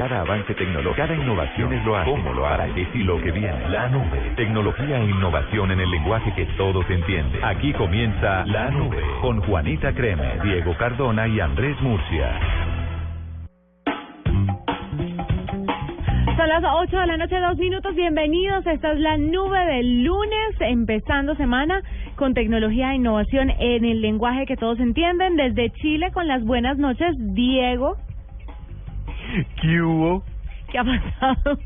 Cada avance tecnológico, cada innovación es lo hace. ¿Cómo lo hará? Es y lo que viene. La nube. Tecnología e innovación en el lenguaje que todos entienden. Aquí comienza La Nube con Juanita Creme, Diego Cardona y Andrés Murcia. Son las 8 de la noche, dos minutos. Bienvenidos. Esta es la nube del lunes, empezando semana con tecnología e innovación en el lenguaje que todos entienden. Desde Chile, con las buenas noches, Diego. ¿Qué hubo? ¿Qué ha pasado?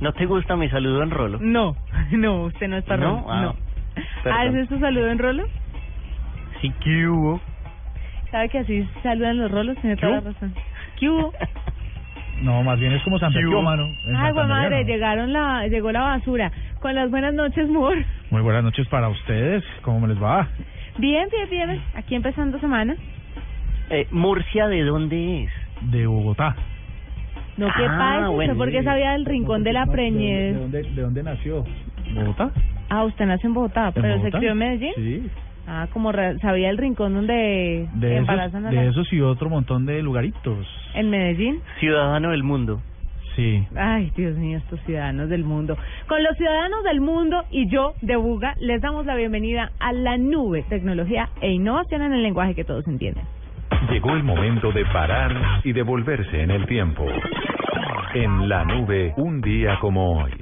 ¿No te gusta mi saludo en rolo? No, no, usted no está ¿No? rolo. Ah, no. perdón. ¿Ah, ese es su saludo en rolo? Sí, ¿qué hubo? ¿Sabe que así saludan los rolos? Tiene toda la ¿Qué? razón. ¿Qué hubo? No, más bien es como San mano. Ay, güey madre, llegaron la, llegó la basura. Con las buenas noches, Moore. Muy buenas noches para ustedes. ¿Cómo me les va? Bien, bien, bien. Aquí empezando semana. Eh, ¿Murcia de dónde es? De Bogotá. No, ¿qué Ah, pasa? bueno. ¿Usted por qué sabía del rincón de la No, preñez? ¿De dónde, de dónde nació? ¿Bogotá? Ah, usted nace en Bogotá, ¿En pero se crió en Medellín. Sí. Ah, como re- sabía el rincón donde De embarazan a esos, la- de esos y otro montón de lugaritos. En Medellín. Ciudadano del mundo. Sí. Ay, Dios mío, estos ciudadanos del mundo. Con los ciudadanos del mundo y yo, de Buga, les damos la bienvenida a la nube, tecnología e innovación en el lenguaje que todos entienden. Llegó el momento de parar y devolverse en el tiempo. En la nube, un día como hoy.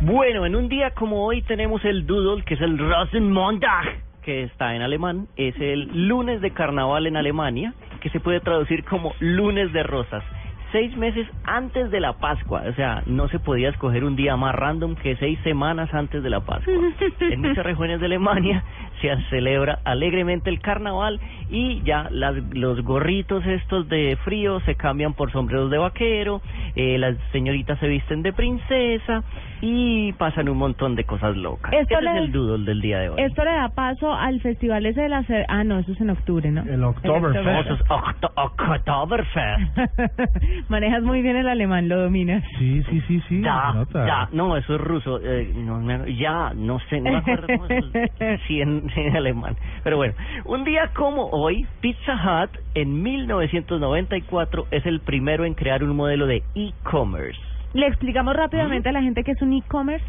Bueno, en un día como hoy tenemos el Doodle, que es el Rosenmontag, que está en alemán. Es el lunes de carnaval en Alemania, que se puede traducir como lunes de rosas. Seis meses antes de la Pascua, o sea, no se podía escoger un día más random que seis semanas antes de la Pascua. En muchas regiones de Alemania se celebra alegremente el carnaval y ya las, los gorritos estos de frío se cambian por sombreros de vaquero, eh, las señoritas se visten de princesa y pasan un montón de cosas locas. Esto Ese le- es el doodle del día de hoy. Esto le da paso al festival ese de la... cer- Ah, no, eso es en octubre, ¿no? El Oktoberfest. Famosos Octo- Oktoberfest. Manejas muy bien el alemán, lo dominas. Sí, sí, sí, sí. Ya, ya, no, eso es ruso. Eh, no, me- ya, no sé, no me acuerdo cómo es el- sí, en, alemán. Pero bueno, un día como hoy, Pizza Hut en 1994 es el primero en crear un modelo de e-commerce Le explicamos rápidamente a la gente que es un e-commerce.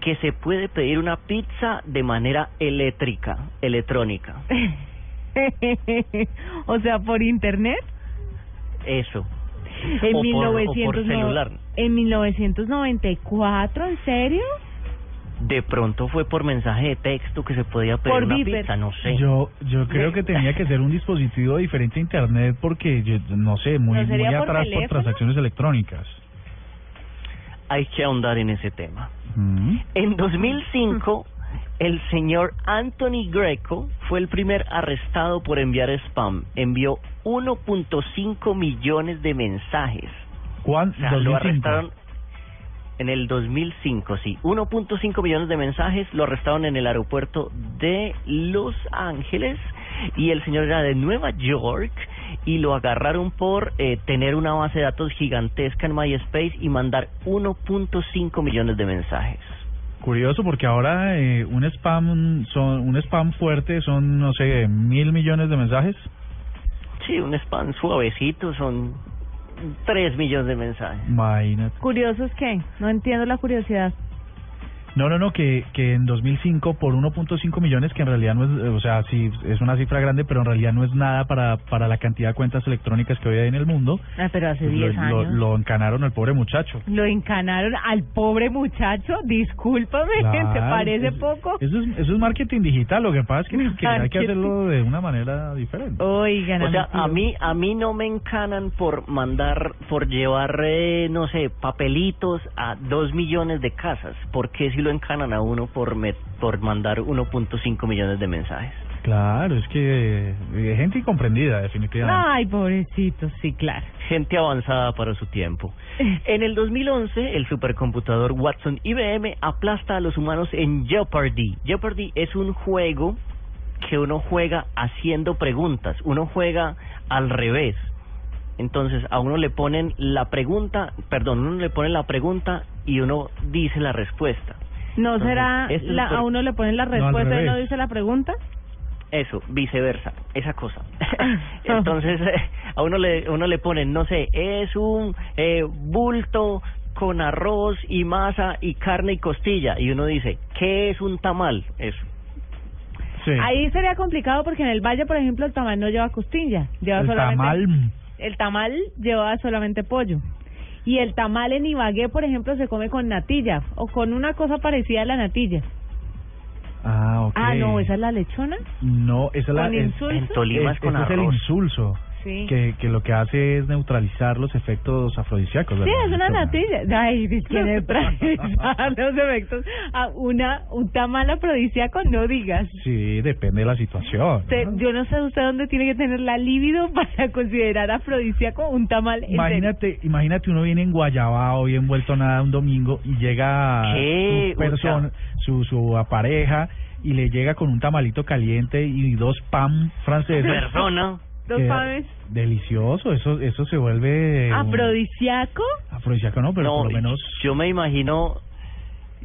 que se puede pedir una pizza de manera eléctrica, electrónica. o sea, por internet. Eso. En, O por- o 1900 por celular. en 1994, ¿en serio? De pronto fue por mensaje de texto que se podía pedir Por una Viper. pizza, no sé. Yo, yo creo que tenía que ser un dispositivo diferente a internet porque, yo, no sé, muy, ¿No muy por atrás por teléfono? transacciones electrónicas. Hay que ahondar en ese tema. Mm. En 2005, el señor Anthony Greco fue el primer arrestado por enviar spam. Envió 1.5 millones de mensajes. ¿Cuán? O sea, lo 2005. arrestaron en el 2005, sí. 1.5 millones de mensajes lo arrestaron en el aeropuerto de Los Ángeles y el señor era de Nueva York y lo agarraron por eh, tener una base de datos gigantesca en MySpace y mandar 1.5 millones de mensajes. Curioso porque ahora eh, un spam son un spam fuerte son no sé mil millones de mensajes. Sí, un spam suavecito son 3 millones de mensajes. Imagínate. Curioso es que no entiendo la curiosidad. No, no, no, que, que en 2005 por 1.5 millones, que en realidad no es, eh, o sea, sí es una cifra grande, pero en realidad no es nada para, para la cantidad de cuentas electrónicas que hoy hay en el mundo. Ah, pero hace Pues 10 lo, años. lo, lo encanaron al pobre muchacho. Lo encanaron al pobre muchacho. Discúlpame, ¿te Claro, parece es- poco? Eso es, eso es marketing digital, lo que pasa es que, que hay que hacerlo de una manera diferente. Oigan, O sea, a mí a mí no me encanan por mandar, por llevar, eh, no sé, papelitos a dos millones de casas. ¿Por qué si lo encanan a uno por me- por mandar 1.5 millones de mensajes? Claro, es que eh, gente incomprendida, definitivamente. Ay, pobrecito, sí, claro. Gente avanzada para su tiempo. En el 2011, el supercomputador Watson IBM aplasta a los humanos en Jeopardy. Jeopardy es un juego que uno juega haciendo preguntas. Uno juega al revés. Entonces a uno le ponen la pregunta, perdón, uno le pone la pregunta y uno dice la respuesta. ¿No Entonces, será esto es la- por- a uno le ponen la respuesta y no revés. dice la pregunta? Eso, viceversa, esa cosa. Entonces, eh, a uno le, uno le ponen, no sé, es un eh, bulto con arroz y masa y carne y costilla. Y uno dice, ¿qué es un tamal? Eso. Sí. Ahí sería complicado porque en el valle, por ejemplo, el tamal no lleva costilla, lleva el solamente tamal. el tamal lleva solamente pollo. Y el tamal en Ibagué, por ejemplo, se come con natilla o con una cosa parecida a la natilla. Ah, ok. Ah, no, esa es la lechona. No, esa es la. Con es- insulso. En Tolima es es- con ese es el arroz. insulso. Sí. Que, que lo que hace es neutralizar los efectos afrodisíacos. Sí, es una natilla. Ay, que neutralizar los efectos. A una, un tamal afrodisíaco, no digas. Sí, depende de la situación. Usted- ¿no? yo no sé usted dónde tiene que tener la libido para considerar afrodisíaco un tamal. Imagínate, imagínate uno viene en Guayabao, bien vuelto a nada un domingo y llega ¿Qué? su persona, su, su pareja y le llega con un tamalito caliente y dos pan franceses. Persona. Dos panes. Delicioso, eso eso se vuelve un- Afrodisíaco. afrodisíaco, no, pero no, por lo menos yo me imagino,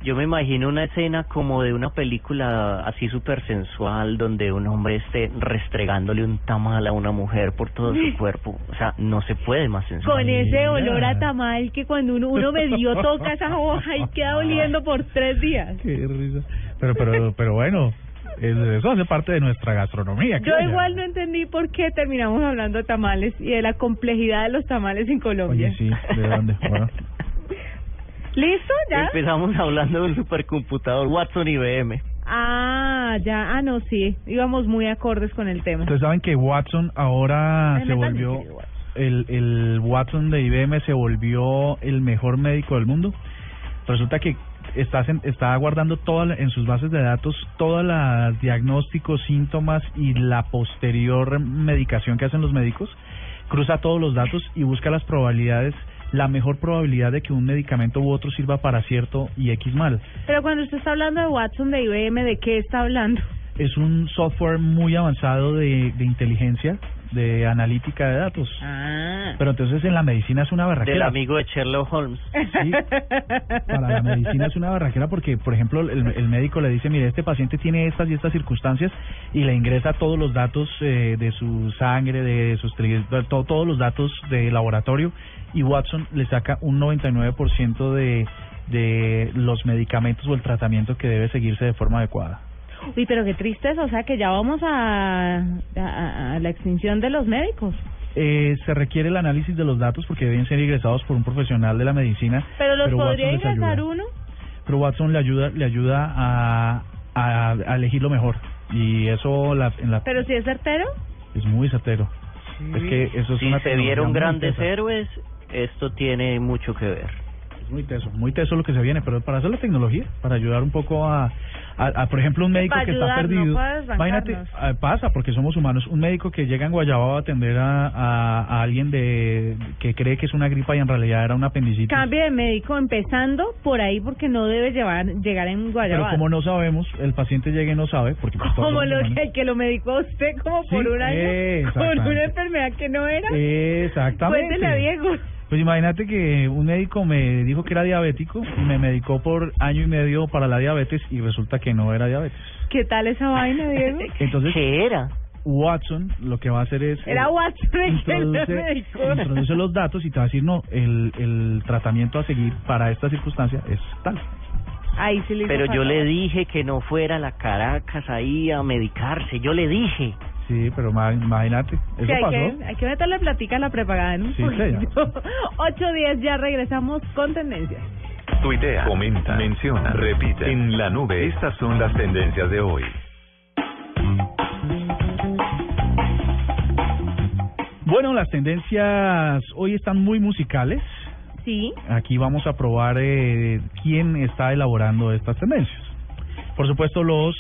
yo me imagino una escena como de una película así súper sensual donde un hombre esté restregándole un tamal a una mujer por todo su cuerpo. O sea, no se puede más sensual. Con ese olor a tamal que cuando uno, uno medio toca esa hoja y queda oliendo por tres días. qué risa. Pero pero pero bueno, eso hace parte de nuestra gastronomía. Yo igual no entendí por qué terminamos hablando de tamales y de la complejidad de los tamales en Colombia. Oye, sí, ¿de dónde? Bueno. ¿Listo? ¿Ya? Empezamos hablando de un supercomputador Watson IBM. Ah, ya. Ah, no, sí. Íbamos muy acordes con el tema. Ustedes saben que Watson ahora se volvió el el Watson de IBM se volvió el mejor médico del mundo. Resulta que está está guardando toda la- en sus bases de datos todos los diagnósticos, síntomas y la posterior medicación que hacen los médicos. Cruza todos los datos y busca las probabilidades, la mejor probabilidad de que un medicamento u otro sirva para cierto y X mal. Pero cuando usted está hablando de Watson de IBM, ¿de qué está hablando? Es un software muy avanzado de, de inteligencia, de analítica de datos. Ah. Pero entonces en la medicina es una Del barraquera. amigo de Sherlock Holmes. Sí, para la medicina es una barraquera porque, por ejemplo, el, el médico le dice, mire, este paciente tiene estas y estas circunstancias y le ingresa todos los datos eh, de su sangre, de sus triglicéridos, to- todos los datos de laboratorio y Watson le saca un 99% de, de los medicamentos o el tratamiento que debe seguirse de forma adecuada. Uy, pero qué triste es, o sea que ya vamos a, a, a la extinción de los médicos. Eh, se requiere el análisis de los datos porque deben ser ingresados por un profesional de la medicina. Pero los Watson podría ingresar uno. Pero Watson le ayuda, le ayuda a, a, a elegir lo mejor. Y eso la, en la, Pero si es certero. es muy certero. Es que eso es Si una se vieron grandes héroes, esto tiene mucho que ver. Es muy teso, muy teso lo que se viene, pero para hacer la tecnología, para ayudar un poco a, a, a, por ejemplo, un médico que está ayudar, perdido. Imagínate, ah, pasa porque somos humanos. Un médico que llega en Guayabao a atender a, a, a alguien de que cree que es una gripa y en realidad era una apendicitis. Cambio de médico empezando por ahí porque no debe llevar llegar en Pero Guayabal. como no sabemos, el paciente llega y no sabe, porque pues, como lo que, que lo medicó usted como Sí, por un año eh, exactamente. una enfermedad que no era. Exactamente. Cuéntele a Diego. Pues imagínate que un médico me dijo que era diabético y me medicó por año y medio para la diabetes y resulta que no era diabetes. ¿Qué tal esa vaina, Diego? Entonces, ¿Qué era? Watson lo que va a hacer es... Era eh, Watson el que lo introduce, los datos y te va a decir, no, el, el tratamiento a seguir para esta circunstancia es tal. Ahí sí le hizo Pero yo le dije que no fuera a la Caracas ahí a medicarse. Yo le dije. Sí, pero ma- imagínate, eso Sí, hay pasó. que, hay que meterle platica a la prepagada en un Sí, poquito. 8.10 ya regresamos con tendencias. Tuitea, comenta, menciona, repite. En la nube, estas son las tendencias de hoy. Bueno, las tendencias hoy están muy musicales. Sí. Aquí vamos a probar eh, quién está elaborando estas tendencias. Por supuesto los,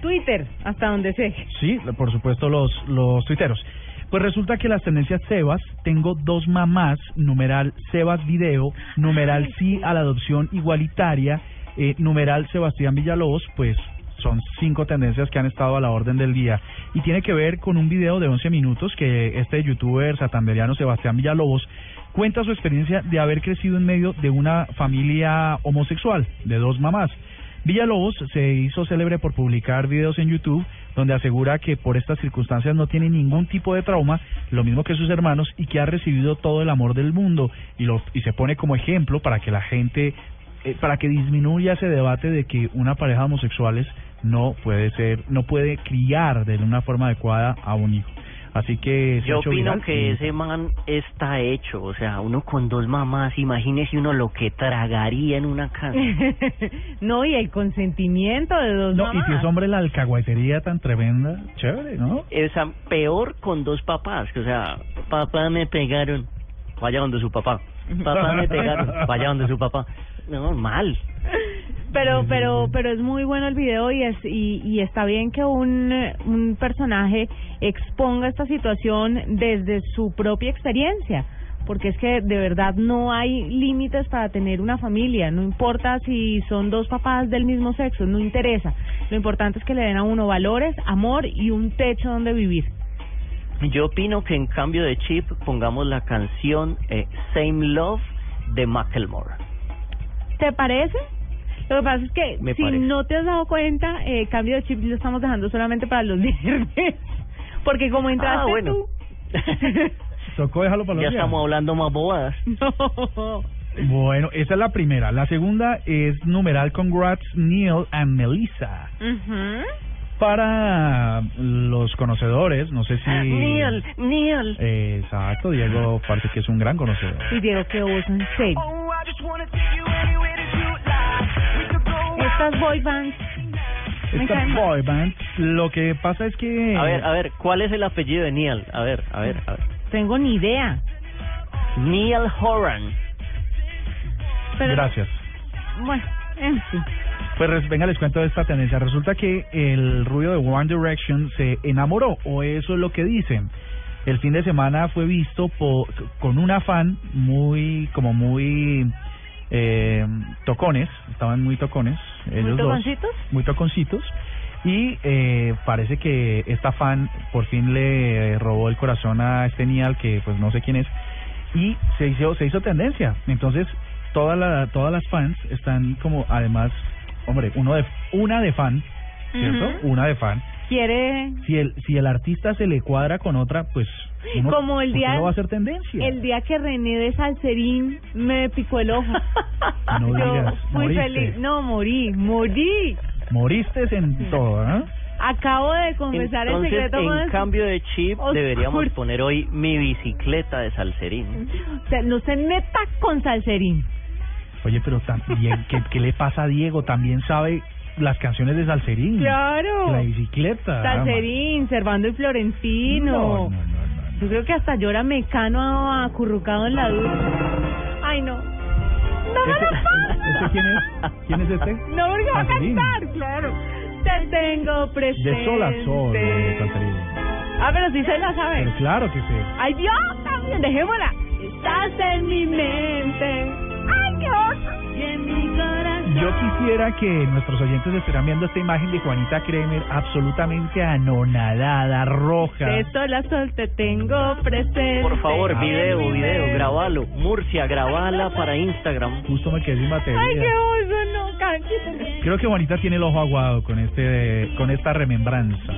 Twitter, hasta donde sé. sí, por supuesto los, los tuiteros. Pues resulta que las tendencias Sebas, tengo dos mamás, numeral Sebas Video, numeral sí a la adopción igualitaria, eh, numeral Sebastián Villalobos, pues son cinco tendencias que han estado a la orden del día. Y tiene que ver con un video de 11 minutos que este youtuber satanderiano Sebastián Villalobos cuenta su experiencia de haber crecido en medio de una familia homosexual, de dos mamás. Villalobos se hizo célebre por publicar videos en YouTube donde asegura que por estas circunstancias no tiene ningún tipo de trauma, lo mismo que sus hermanos, y que ha recibido todo el amor del mundo y, lo, y se pone como ejemplo para que la gente, eh, para que disminuya ese debate de que una pareja de homosexuales no puede ser, no puede criar de una forma adecuada a un hijo. Así que Yo opino viral que y- ese man está hecho, o sea, uno con dos mamás, imagínese uno lo que tragaría en una casa. no, y el consentimiento de dos No, y si mamás. es hombre la alcahuetería tan tremenda, chévere, ¿no? Esa, peor con dos papás, que o sea, papá me pegaron, vaya donde su papá. Papá me pegaron, vaya donde su papá. No, mal. Pero, pero, pero es muy bueno el video y es y, y está bien que un, un personaje exponga esta situación desde su propia experiencia, porque es que de verdad no hay límites para tener una familia, no importa si son dos papás del mismo sexo, no interesa. Lo importante es que le den a uno valores, amor y un techo donde vivir. Yo opino que en cambio de chip pongamos la canción eh, Same Love de Macklemore. ¿Te parece? Lo que pasa es que Me si parece. no te has dado cuenta, eh, cambio de chip lo estamos dejando solamente para los viernes. Porque como entraste Ah, bueno. tú... Tocó dejarlo para los ya días. estamos hablando más bobadas. no. Bueno, esa es la primera. La segunda es numeral Congrats Neil and Melissa. Para los conocedores, no sé si... Neil, Neil. Eh, exacto, Diego parece que es un gran conocedor. Y Diego, qué oso, en serio. Estas boy bands... me Esta caen mal. boy band, lo que pasa es que... A ver, a ver, ¿cuál es el apellido de Neil? A ver, a ver, a ver. Tengo ni idea. Neil Horan. Pero, Gracias. Bueno, en fin. Pues venga, les cuento esta tendencia. Resulta que el rubio de One Direction se enamoró, o eso es lo que dicen. El fin de semana fue visto po- con una fan muy, como muy eh, tocones, estaban muy tocones, ellos dos, toconcitos? muy toconcitos, y eh, parece que esta fan por fin le robó el corazón a este Nial, que pues no sé quién es, y se hizo, se hizo tendencia. Entonces, toda la, todas las fans están como, además, hombre, uno de, una de fan, ¿cierto? Una de fan. Quiere... Si el, si el artista se le cuadra con otra, pues... uno, Como el ¿por qué día- no va a ser tendencia? El día que René de Salserín me picó el ojo. No Yo digas, muy moriste. feliz. No, morí, morí. Moriste en todo, ¿eh? Acabo de confesar Entonces, el secreto en cambio de chip, deberíamos poner hoy mi bicicleta de salserín. O sea, no se meta con Salserín. Oye, pero también, ¿qué, ¿qué le pasa a Diego? También sabe las canciones de Salserín. Claro. La bicicleta. Salserín, Servando y Florentino. No, no, no, no, Yo creo que hasta llora Mecano acurrucado en la ducha. Ay, no. No me ¿Este, lo pongas. ¿Este quién es? ¿Quién es este? No, porque va a cantar, claro. Te tengo presente. De sol a sol, de. Ah, pero sí se la sabe. Pero claro que sí. Ay, Dios, también, dejémosla. Estás en mi mente. Ay, qué oso. Yo quisiera que nuestros oyentes estuvieran viendo esta imagen de Juanita Kremer absolutamente anonadada, roja. De sol a sol te tengo presente. Por favor, video, video, grabalo. Murcia, grabala para Instagram. Justo me quedé sin batería. Ay, qué oso, no, cállate. Creo que Juanita tiene el ojo aguado con este con esta remembranza.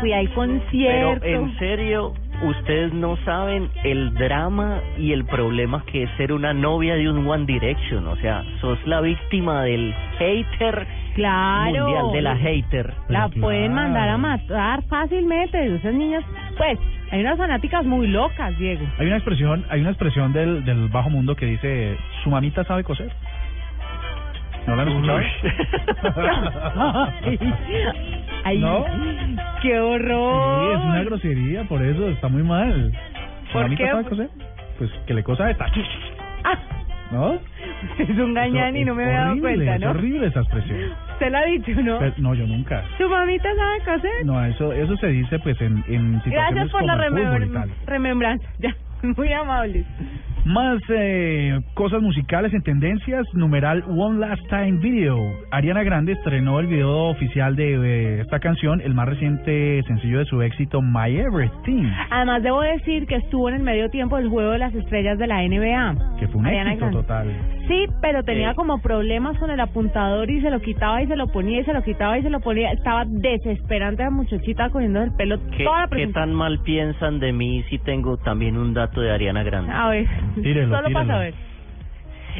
Fui al Pero concierto. en serio, ustedes no saben el drama y el problema que es ser una novia de un One Direction. O sea, sos la víctima del hater Claro. mundial, de la hater. La pueden mandar a matar fácilmente. Esas niñas, pues, hay unas fanáticas muy locas, Diego. Hay una expresión, hay una expresión del, del bajo mundo que dice su mamita sabe coser. ¿No la han escuchado? Ay, ¿No? qué Sí, horror. es una grosería, por eso está muy mal. ¿Su ¿Por qué? sabe coser? Pues que le cosa esta. Ah, ¿No? es un gañán y no me es había dado cuenta, Es ¿no? horrible esa expresión. Usted la ha dicho, ¿no? Pero- no, yo nunca. ¿Su mamita sabe coser? No, eso eso se dice pues en, en situaciones Gracias por como la remembranza. Ya, muy amables. Más eh, cosas musicales en tendencias, numeral One Last Time Video. Ariana Grande estrenó el video oficial de eh, esta canción, el más reciente sencillo de su éxito, My Everything, Además, debo decir que estuvo en el medio tiempo del Juego de las Estrellas de la NBA. que fue un Ariana éxito Grande. total. Sí, pero tenía Eh. como problemas con el apuntador y se lo quitaba y se lo ponía y se lo quitaba y se lo ponía. Estaba desesperante la muchachita cogiendo el pelo ¿Qué, toda la qué tan mal piensan de mí si tengo también un dato de Ariana Grande? A ver, Tírelo, solo para saber.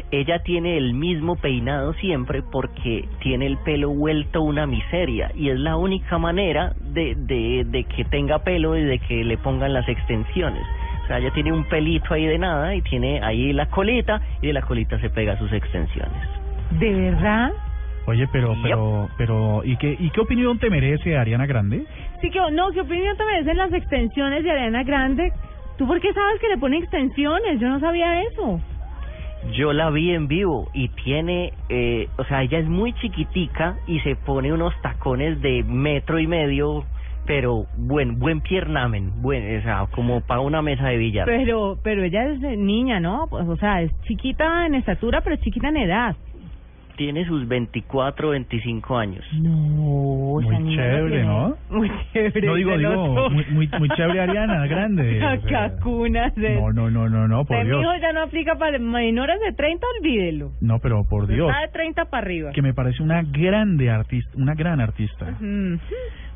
Ella tiene el mismo peinado siempre porque tiene el pelo vuelto una miseria y es la única manera de, de, de que tenga pelo y de que le pongan las extensiones. O sea, ella tiene un pelito ahí de nada y tiene ahí la colita y de la colita se pega sus extensiones. ¿De verdad? Oye, pero, Yep. pero, pero, ¿y qué, ¿y qué opinión te merece Ariana Grande? Sí que, no, ¿qué opinión te merecen las extensiones de Ariana Grande? ¿Tú por qué sabes que le pone extensiones? Yo no sabía eso. Yo la vi en vivo y tiene, eh, o sea, ella es muy chiquitica y se pone unos tacones de metro y medio, pero buen buen piernamen, buen, o sea, como para una mesa de billar. Pero, pero ella es niña, ¿no? Pues, o sea, es chiquita en estatura, pero chiquita en edad. Tiene sus 24, 25 años. No, Muy esa chévere, tiene- ¿no? Muy chévere. No digo, digo, muy, muy, muy chévere Ariana Grande. Cacunas de... No, no, no, no, no, por Usted, Dios. mijo, ya no aplica para menores de 30, olvídelo. No, pero por Dios, Está de 30 para arriba. que me parece una grande artista, una gran artista. Mm.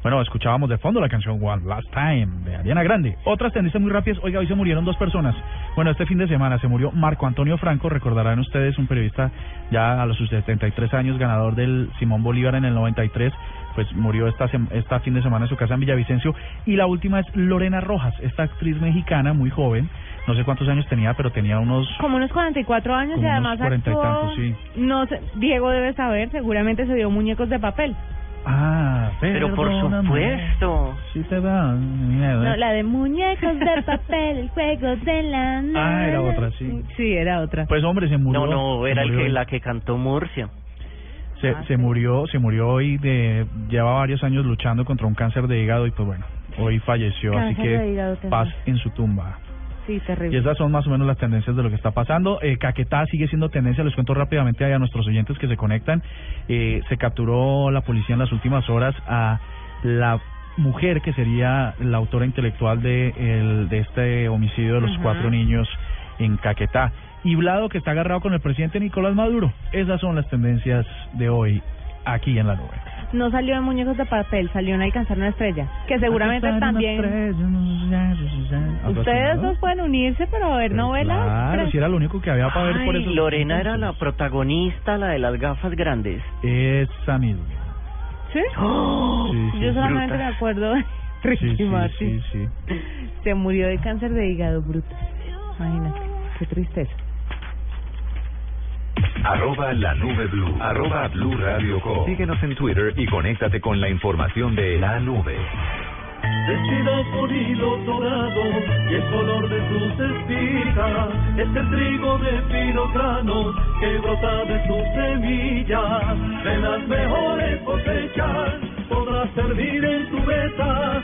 Bueno, escuchábamos de fondo la canción One Last Time de Ariana Grande. Otras tendencias muy rápidas. Oiga, hoy se murieron dos personas. Bueno, este fin de semana se murió Marco Antonio Franco, recordarán ustedes, un periodista ya a los sus 73 años, ganador del Simón Bolívar en el 93. Pues murió esta, esta fin de semana en su casa en Villavicencio. Y la última es Lorena Rojas, esta actriz mexicana muy joven. No sé cuántos años tenía, pero tenía unos Como unos 44 años Como y unos además 40 y tantos, sí. No sé, Diego debe saber, seguramente se dio muñecos de papel. Ah, Pero por supuesto. Si te da miedo. No, la de muñecos de papel, el juego de la Ah, era otra, sí. Sí, era otra. Pues hombre, se murió. No, no, se era el murió que la que cantó Murcia. Se, Ah, se sí. murió, se murió hoy de lleva varios años luchando contra un cáncer de hígado y pues bueno, hoy falleció, así Cáncer de que hígado, paz en su tumba. Sí, Y terrible. esas son más o menos las tendencias de lo que está pasando. Eh, Caquetá sigue siendo tendencia, les cuento rápidamente a nuestros oyentes que se conectan. Eh, se capturó la policía en las últimas horas a la mujer que sería la autora intelectual de, el, de este homicidio de los Ajá. cuatro niños en Caquetá. Y Blado que está agarrado con el presidente Nicolás Maduro. Esas son las tendencias de hoy aquí en la nube. No salió en muñecos de papel, salió en Alcanzar una estrella. Que seguramente Alcanzar también... estrella, Ustedes dos pueden unirse, para ver Pero novelas. Claro, si era lo único que había para ver por eso. Lorena era la protagonista, la de las gafas grandes. Esa misma. ¿Sí? ¡Oh! Sí, sí, Yo solamente bruta. me acuerdo de Sí, Ricky sí, Martin. sí, sí. Se murió de cáncer de hígado, bruto. Imagínate, qué tristeza. Arroba la nube blue. Arroba blue radio com. Síguenos en Twitter y conéctate con la información de la nube. Vestida por hilos dorados y el color de sus espigas es el trigo de granos que brota de sus semillas. De las mejores cosechas podrás servir en tu mesa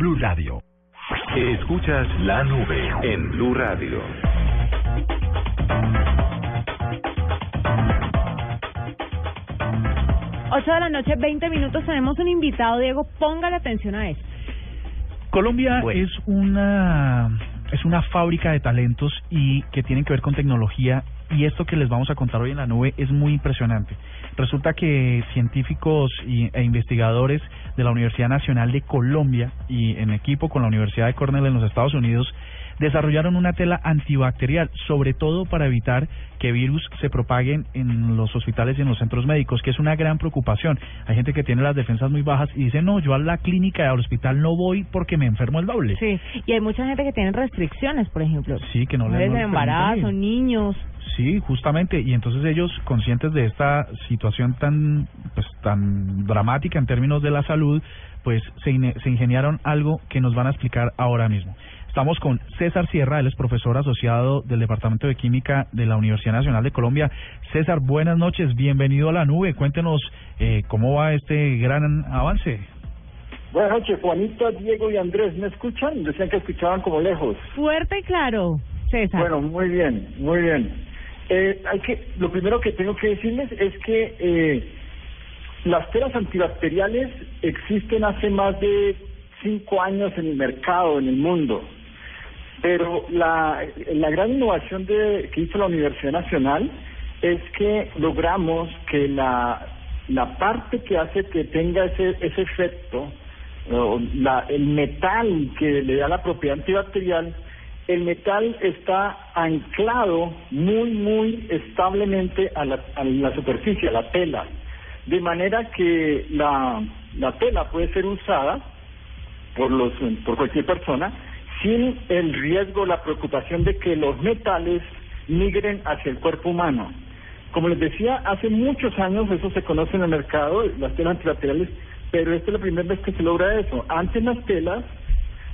Blue Radio. Escuchas la nube en Blue Radio. Ocho de la noche, 20 minutos, tenemos un invitado, Diego, póngale atención a esto. Colombia Bueno. es una es una fábrica de talentos y que tienen que ver con tecnología y esto que les vamos a contar hoy en la nube es muy impresionante. Resulta que científicos y- e investigadores de la Universidad Nacional de Colombia y en equipo con la Universidad de Cornell en los Estados Unidos desarrollaron una tela antibacterial, sobre todo para evitar que virus se propaguen en los hospitales y en los centros médicos, que es una gran preocupación. Hay gente que tiene las defensas muy bajas y dice, no, yo a la clínica y al hospital no voy porque me enfermo el doble. Sí, y hay mucha gente que tiene restricciones, por ejemplo. Sí, que no no les permiten embarazo, niños. Sí, justamente, y entonces ellos, conscientes de esta situación tan, pues, tan dramática en términos de la salud, pues se, se ingeniaron algo que nos van a explicar ahora mismo. Estamos con César Sierra, él es profesor asociado del Departamento de Química de la Universidad Nacional de Colombia. César, buenas noches, bienvenido a la nube. Cuéntenos eh, cómo va este gran avance. Buenas noches, Juanita, Diego y Andrés, ¿me escuchan? Decían que escuchaban como lejos. Fuerte y claro, César. Bueno, muy bien, muy bien. Eh, hay que, lo primero que tengo que decirles es que eh, las telas antibacteriales existen hace más de cinco años en el mercado, en el mundo. Pero la, la gran innovación de, que hizo la Universidad Nacional es que logramos que la, la parte que hace que tenga ese, ese efecto, la, el metal que le da la propiedad antibacterial, el metal está anclado muy, muy establemente a la, a la superficie, a la tela, de manera que la, la tela puede ser usada por, los, por cualquier persona sin el riesgo, la preocupación de que los metales migren hacia el cuerpo humano. Como les decía, hace muchos años eso se conoce en el mercado, las telas antibacteriales, pero esta es la primera vez que se logra eso. Antes las telas,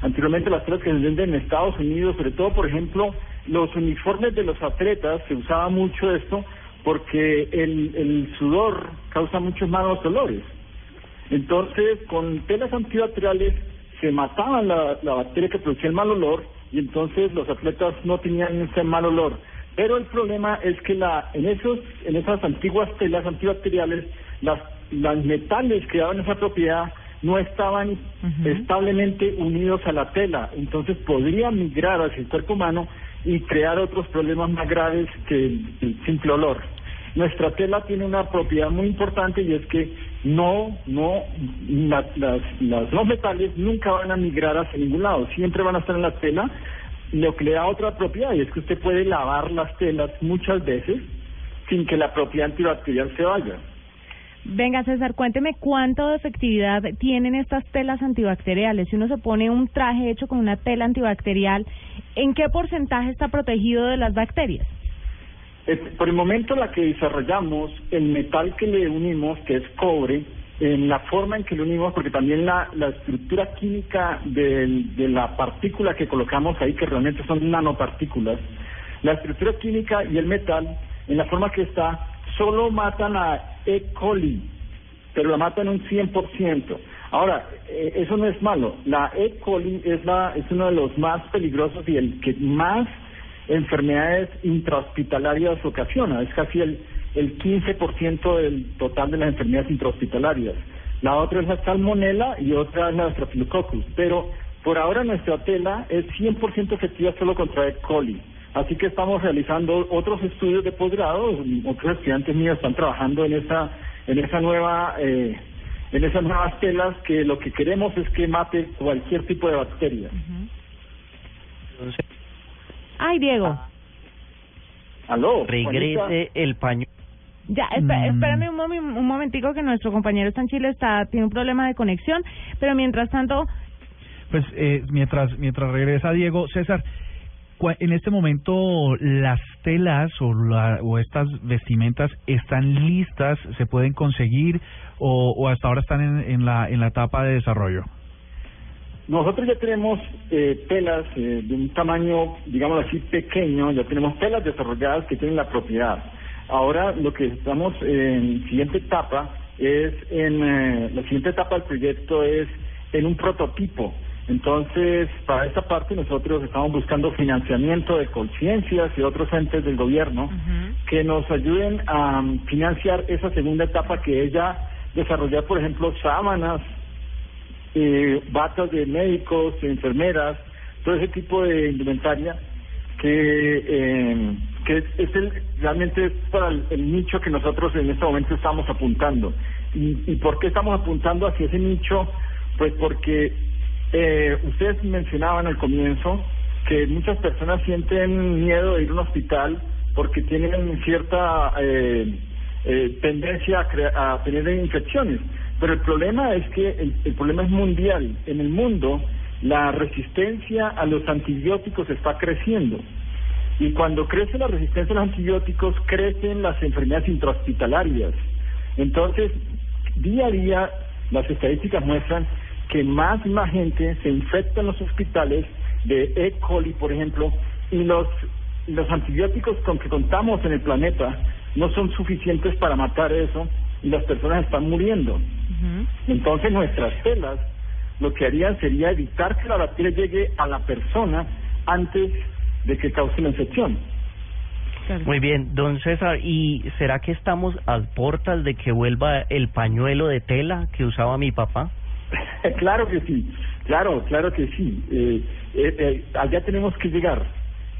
anteriormente las telas que se venden en Estados Unidos, sobre todo, por ejemplo, los uniformes de los atletas, se usaba mucho esto porque el, el sudor causa muchos malos olores. Entonces, con telas antibacteriales se mataban la, la bacteria que producía el mal olor y entonces los atletas no tenían ese mal olor. Pero el problema es que la, en esos, en esas antiguas telas antibacteriales, las, las metales que daban esa propiedad no estaban establemente unidos a la tela, entonces podría migrar hacia el cuerpo humano y crear otros problemas más graves que el, el simple olor. Nuestra tela tiene una propiedad muy importante y es que no, no, la- las, los metales nunca van a migrar hacia ningún lado, siempre van a estar en la tela, lo que le da otra propiedad y es que usted puede lavar las telas muchas veces sin que la propiedad antibacterial se vaya. Venga, César, cuénteme cuánto de efectividad tienen estas telas antibacteriales. Si uno se pone un traje hecho con una tela antibacterial, ¿en qué porcentaje está protegido de las bacterias? Por el momento la que desarrollamos, el metal que le unimos, que es cobre, en la forma en que lo unimos, porque también la, la estructura química del- de la partícula que colocamos ahí, que realmente son nanopartículas, la estructura química y el metal, en la forma que está, solo matan a E. coli, pero la matan un 100%. Ahora, eh, eso no es malo. La E. coli es, la, es uno de los más peligrosos y el que más enfermedades intrahospitalarias ocasiona. Es casi el, el 15% del total de las enfermedades intrahospitalarias. La otra es la salmonela y otra es la Staphylococcus. Pero por ahora nuestra tela es 100% efectiva solo contra E. coli. Así que estamos realizando otros estudios de posgrado. Otros estudiantes míos están trabajando en esa, en esa nueva, eh, en esas nuevas telas que lo que queremos es que mate cualquier tipo de bacteria. Entonces, Ay, Diego. Aló. regrese Juanita. el paño. Ya, Mm. espérame un, momi- un momentico que nuestro compañero está en Chile, está tiene un problema de conexión, pero mientras tanto, Pues eh, mientras mientras regresa Diego, César, en este momento las telas o, la, o estas vestimentas están listas, se pueden conseguir o, o hasta ahora están en, en la en la etapa de desarrollo. Nosotros ya tenemos eh, telas eh, de un tamaño, digamos así, pequeño, ya tenemos telas desarrolladas que tienen la propiedad. Ahora lo que estamos en siguiente etapa es, en eh, la siguiente etapa del proyecto es en un prototipo. Entonces, para esta parte nosotros estamos buscando financiamiento de conciencias y otros entes del gobierno que nos ayuden a um, financiar esa segunda etapa que es ya desarrollar, por ejemplo, sábanas, eh, batas de médicos, enfermeras, todo ese tipo de indumentaria que, eh, que es, el, realmente es para el, el nicho que nosotros en este momento estamos apuntando. ¿Y, ¿Y por qué estamos apuntando hacia ese nicho? Pues porque eh, ustedes mencionaban al comienzo que muchas personas sienten miedo de ir a un hospital porque tienen cierta eh, eh, tendencia a, crea- a tener infecciones. Pero el problema es que el, problema es mundial. En el mundo, la resistencia a los antibióticos está creciendo. Y cuando crece la resistencia a los antibióticos, crecen las enfermedades intrahospitalarias. Entonces, día a día, las estadísticas muestran que más y más gente se infecta en los hospitales de E. coli, por ejemplo, y los, los antibióticos con que contamos en el planeta no son suficientes para matar eso y las personas están muriendo. Entonces, nuestras telas lo que harían sería evitar que la bacteria llegue a la persona antes de que cause la infección. Muy bien, don César, ¿y será que estamos a puertas de que vuelva el pañuelo de tela que usaba mi papá? claro que sí, claro, claro que sí. Eh, eh, eh, allá tenemos que llegar,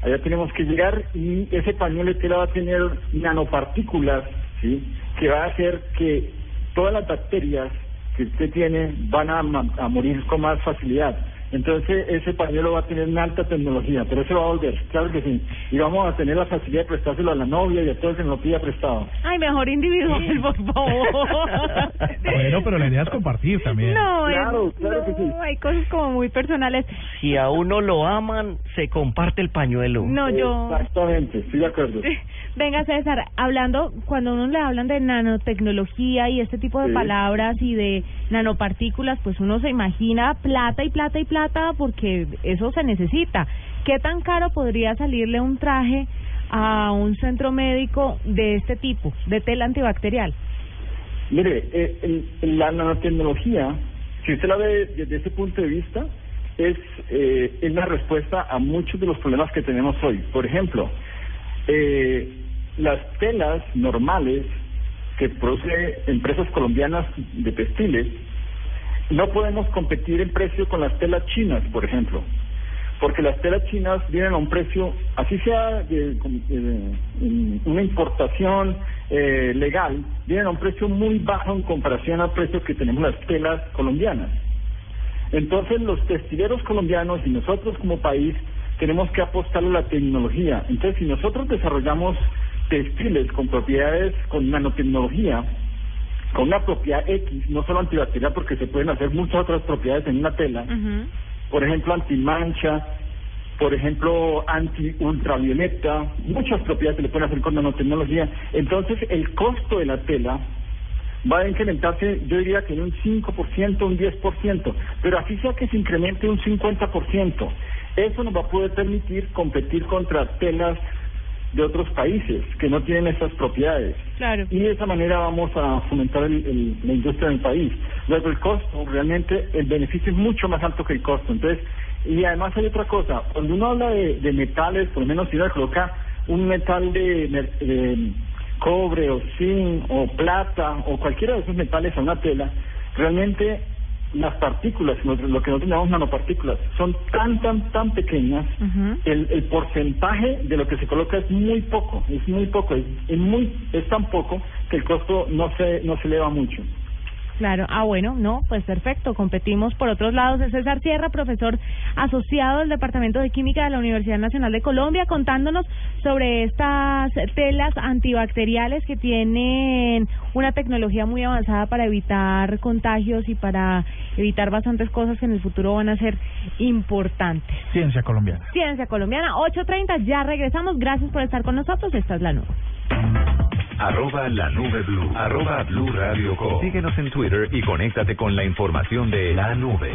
allá tenemos que llegar y ese pañuelo de tela va a tener nanopartículas, ¿sí? Que va a hacer que todas las bacterias que usted tiene van a, ma- a morir con más facilidad. Entonces ese pañuelo va a tener una alta tecnología, pero eso va a volver, claro que sí. Y vamos a tener la facilidad de prestárselo a la novia y a todo el que nos lo pida prestado. Ay, mejor individual, por favor. Bueno, pero la idea es compartir también. No, Claro, es- claro que no, sí. hay cosas como muy personales. Si a uno lo aman, se comparte el pañuelo. No, yo... Exactamente, estoy de acuerdo. Venga, César, hablando, cuando uno le hablan de nanotecnología y este tipo de Sí. palabras y de nanopartículas, pues uno se imagina plata y plata y plata porque eso se necesita. ¿Qué tan caro podría salirle un traje a un centro médico de este tipo, de tela antibacterial? Mire, eh, el- el- la nanotecnología, si usted la ve desde ese punto de vista, es, eh, es la respuesta a muchos de los problemas que tenemos hoy. Por ejemplo, eh, las telas normales que produce empresas colombianas de textiles, no podemos competir en precio con las telas chinas, por ejemplo, porque las telas chinas vienen a un precio, así sea de, eh, una importación eh, legal, vienen a un precio muy bajo en comparación al precio que tenemos las telas colombianas. Entonces los textileros colombianos y nosotros como país tenemos que apostarle a la tecnología. Entonces si nosotros desarrollamos textiles con propiedades, con nanotecnología, con una propiedad X, no solo antibacterial, porque se pueden hacer muchas otras propiedades en una tela, por ejemplo, antimancha, por ejemplo, anti-ultravioleta, muchas propiedades se le pueden hacer con nanotecnología. Entonces, el costo de la tela va a incrementarse, yo diría que en un 5%, un 10%, pero así sea que se incremente un 50%. Eso nos va a poder permitir competir contra telas de otros países que no tienen esas propiedades. Claro. Y de esa manera vamos a fomentar el- el- la industria del país. Luego el costo, realmente el beneficio es mucho más alto que el costo. Entonces, y además hay otra cosa, cuando uno habla de, de metales, por lo menos si uno coloca un metal de, mer- de cobre o zinc o plata o cualquiera de esos metales a una tela, realmente las partículas, lo, que nosotros llamamos nanopartículas, son tan, tan, tan pequeñas el, el porcentaje de lo que se coloca es muy poco, es muy poco, es, es muy es tan poco que el costo no se no se eleva mucho. Claro, ah bueno, no, pues perfecto, competimos por otros lados. Es César Sierra, profesor asociado del Departamento de Química de la Universidad Nacional de Colombia, contándonos sobre estas telas antibacteriales que tienen una tecnología muy avanzada para evitar contagios y para evitar bastantes cosas que en el futuro van a ser importantes. Ciencia colombiana. Ciencia Colombiana, 8.30, ya regresamos. Gracias por estar con nosotros. Esta es la nube. Arroba la nube blue. Arroba blue radio com. Síguenos en Twitter y conéctate con la información de la nube.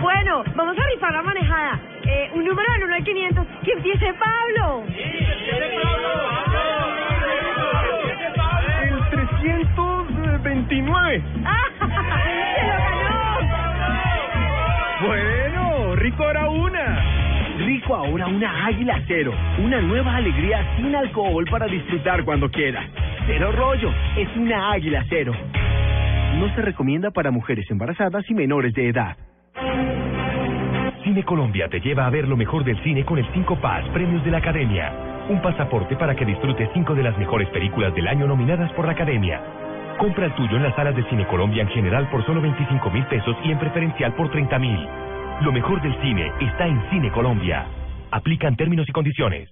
Bueno, vamos a rifar la manejada. Eh, un número del 1 al 500. ¡Que empiece Pablo! El 329. ¡Se lo ganó! Bueno, rico ahora una. Rico ahora una Águila Cero. Una nueva alegría sin alcohol para disfrutar cuando quieras. Cero rollo. Es una Águila Cero. No se recomienda para mujeres embarazadas y menores de edad. Cine Colombia te lleva a ver lo mejor del cine con el 5 Paz Premios de la Academia. un pasaporte para que disfrutes cinco de las mejores películas del año nominadas por la Academia. Compra el tuyo en las salas de Cine Colombia en general por solo 25 mil pesos y en preferencial por 30 mil. Lo mejor del cine está en Cine Colombia. Aplican términos y condiciones.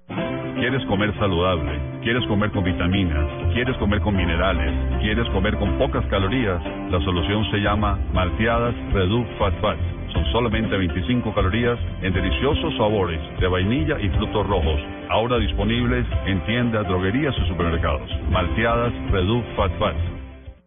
¿Quieres comer saludable? ¿Quieres comer con vitaminas? ¿Quieres comer con minerales? ¿Quieres comer con pocas calorías? La solución se llama Malteadas Reduc Fat Fat. Son solamente 25 calorías en deliciosos sabores de vainilla y frutos rojos. Ahora disponibles en tiendas, droguerías y supermercados. Malteadas Reduc Fat Fat.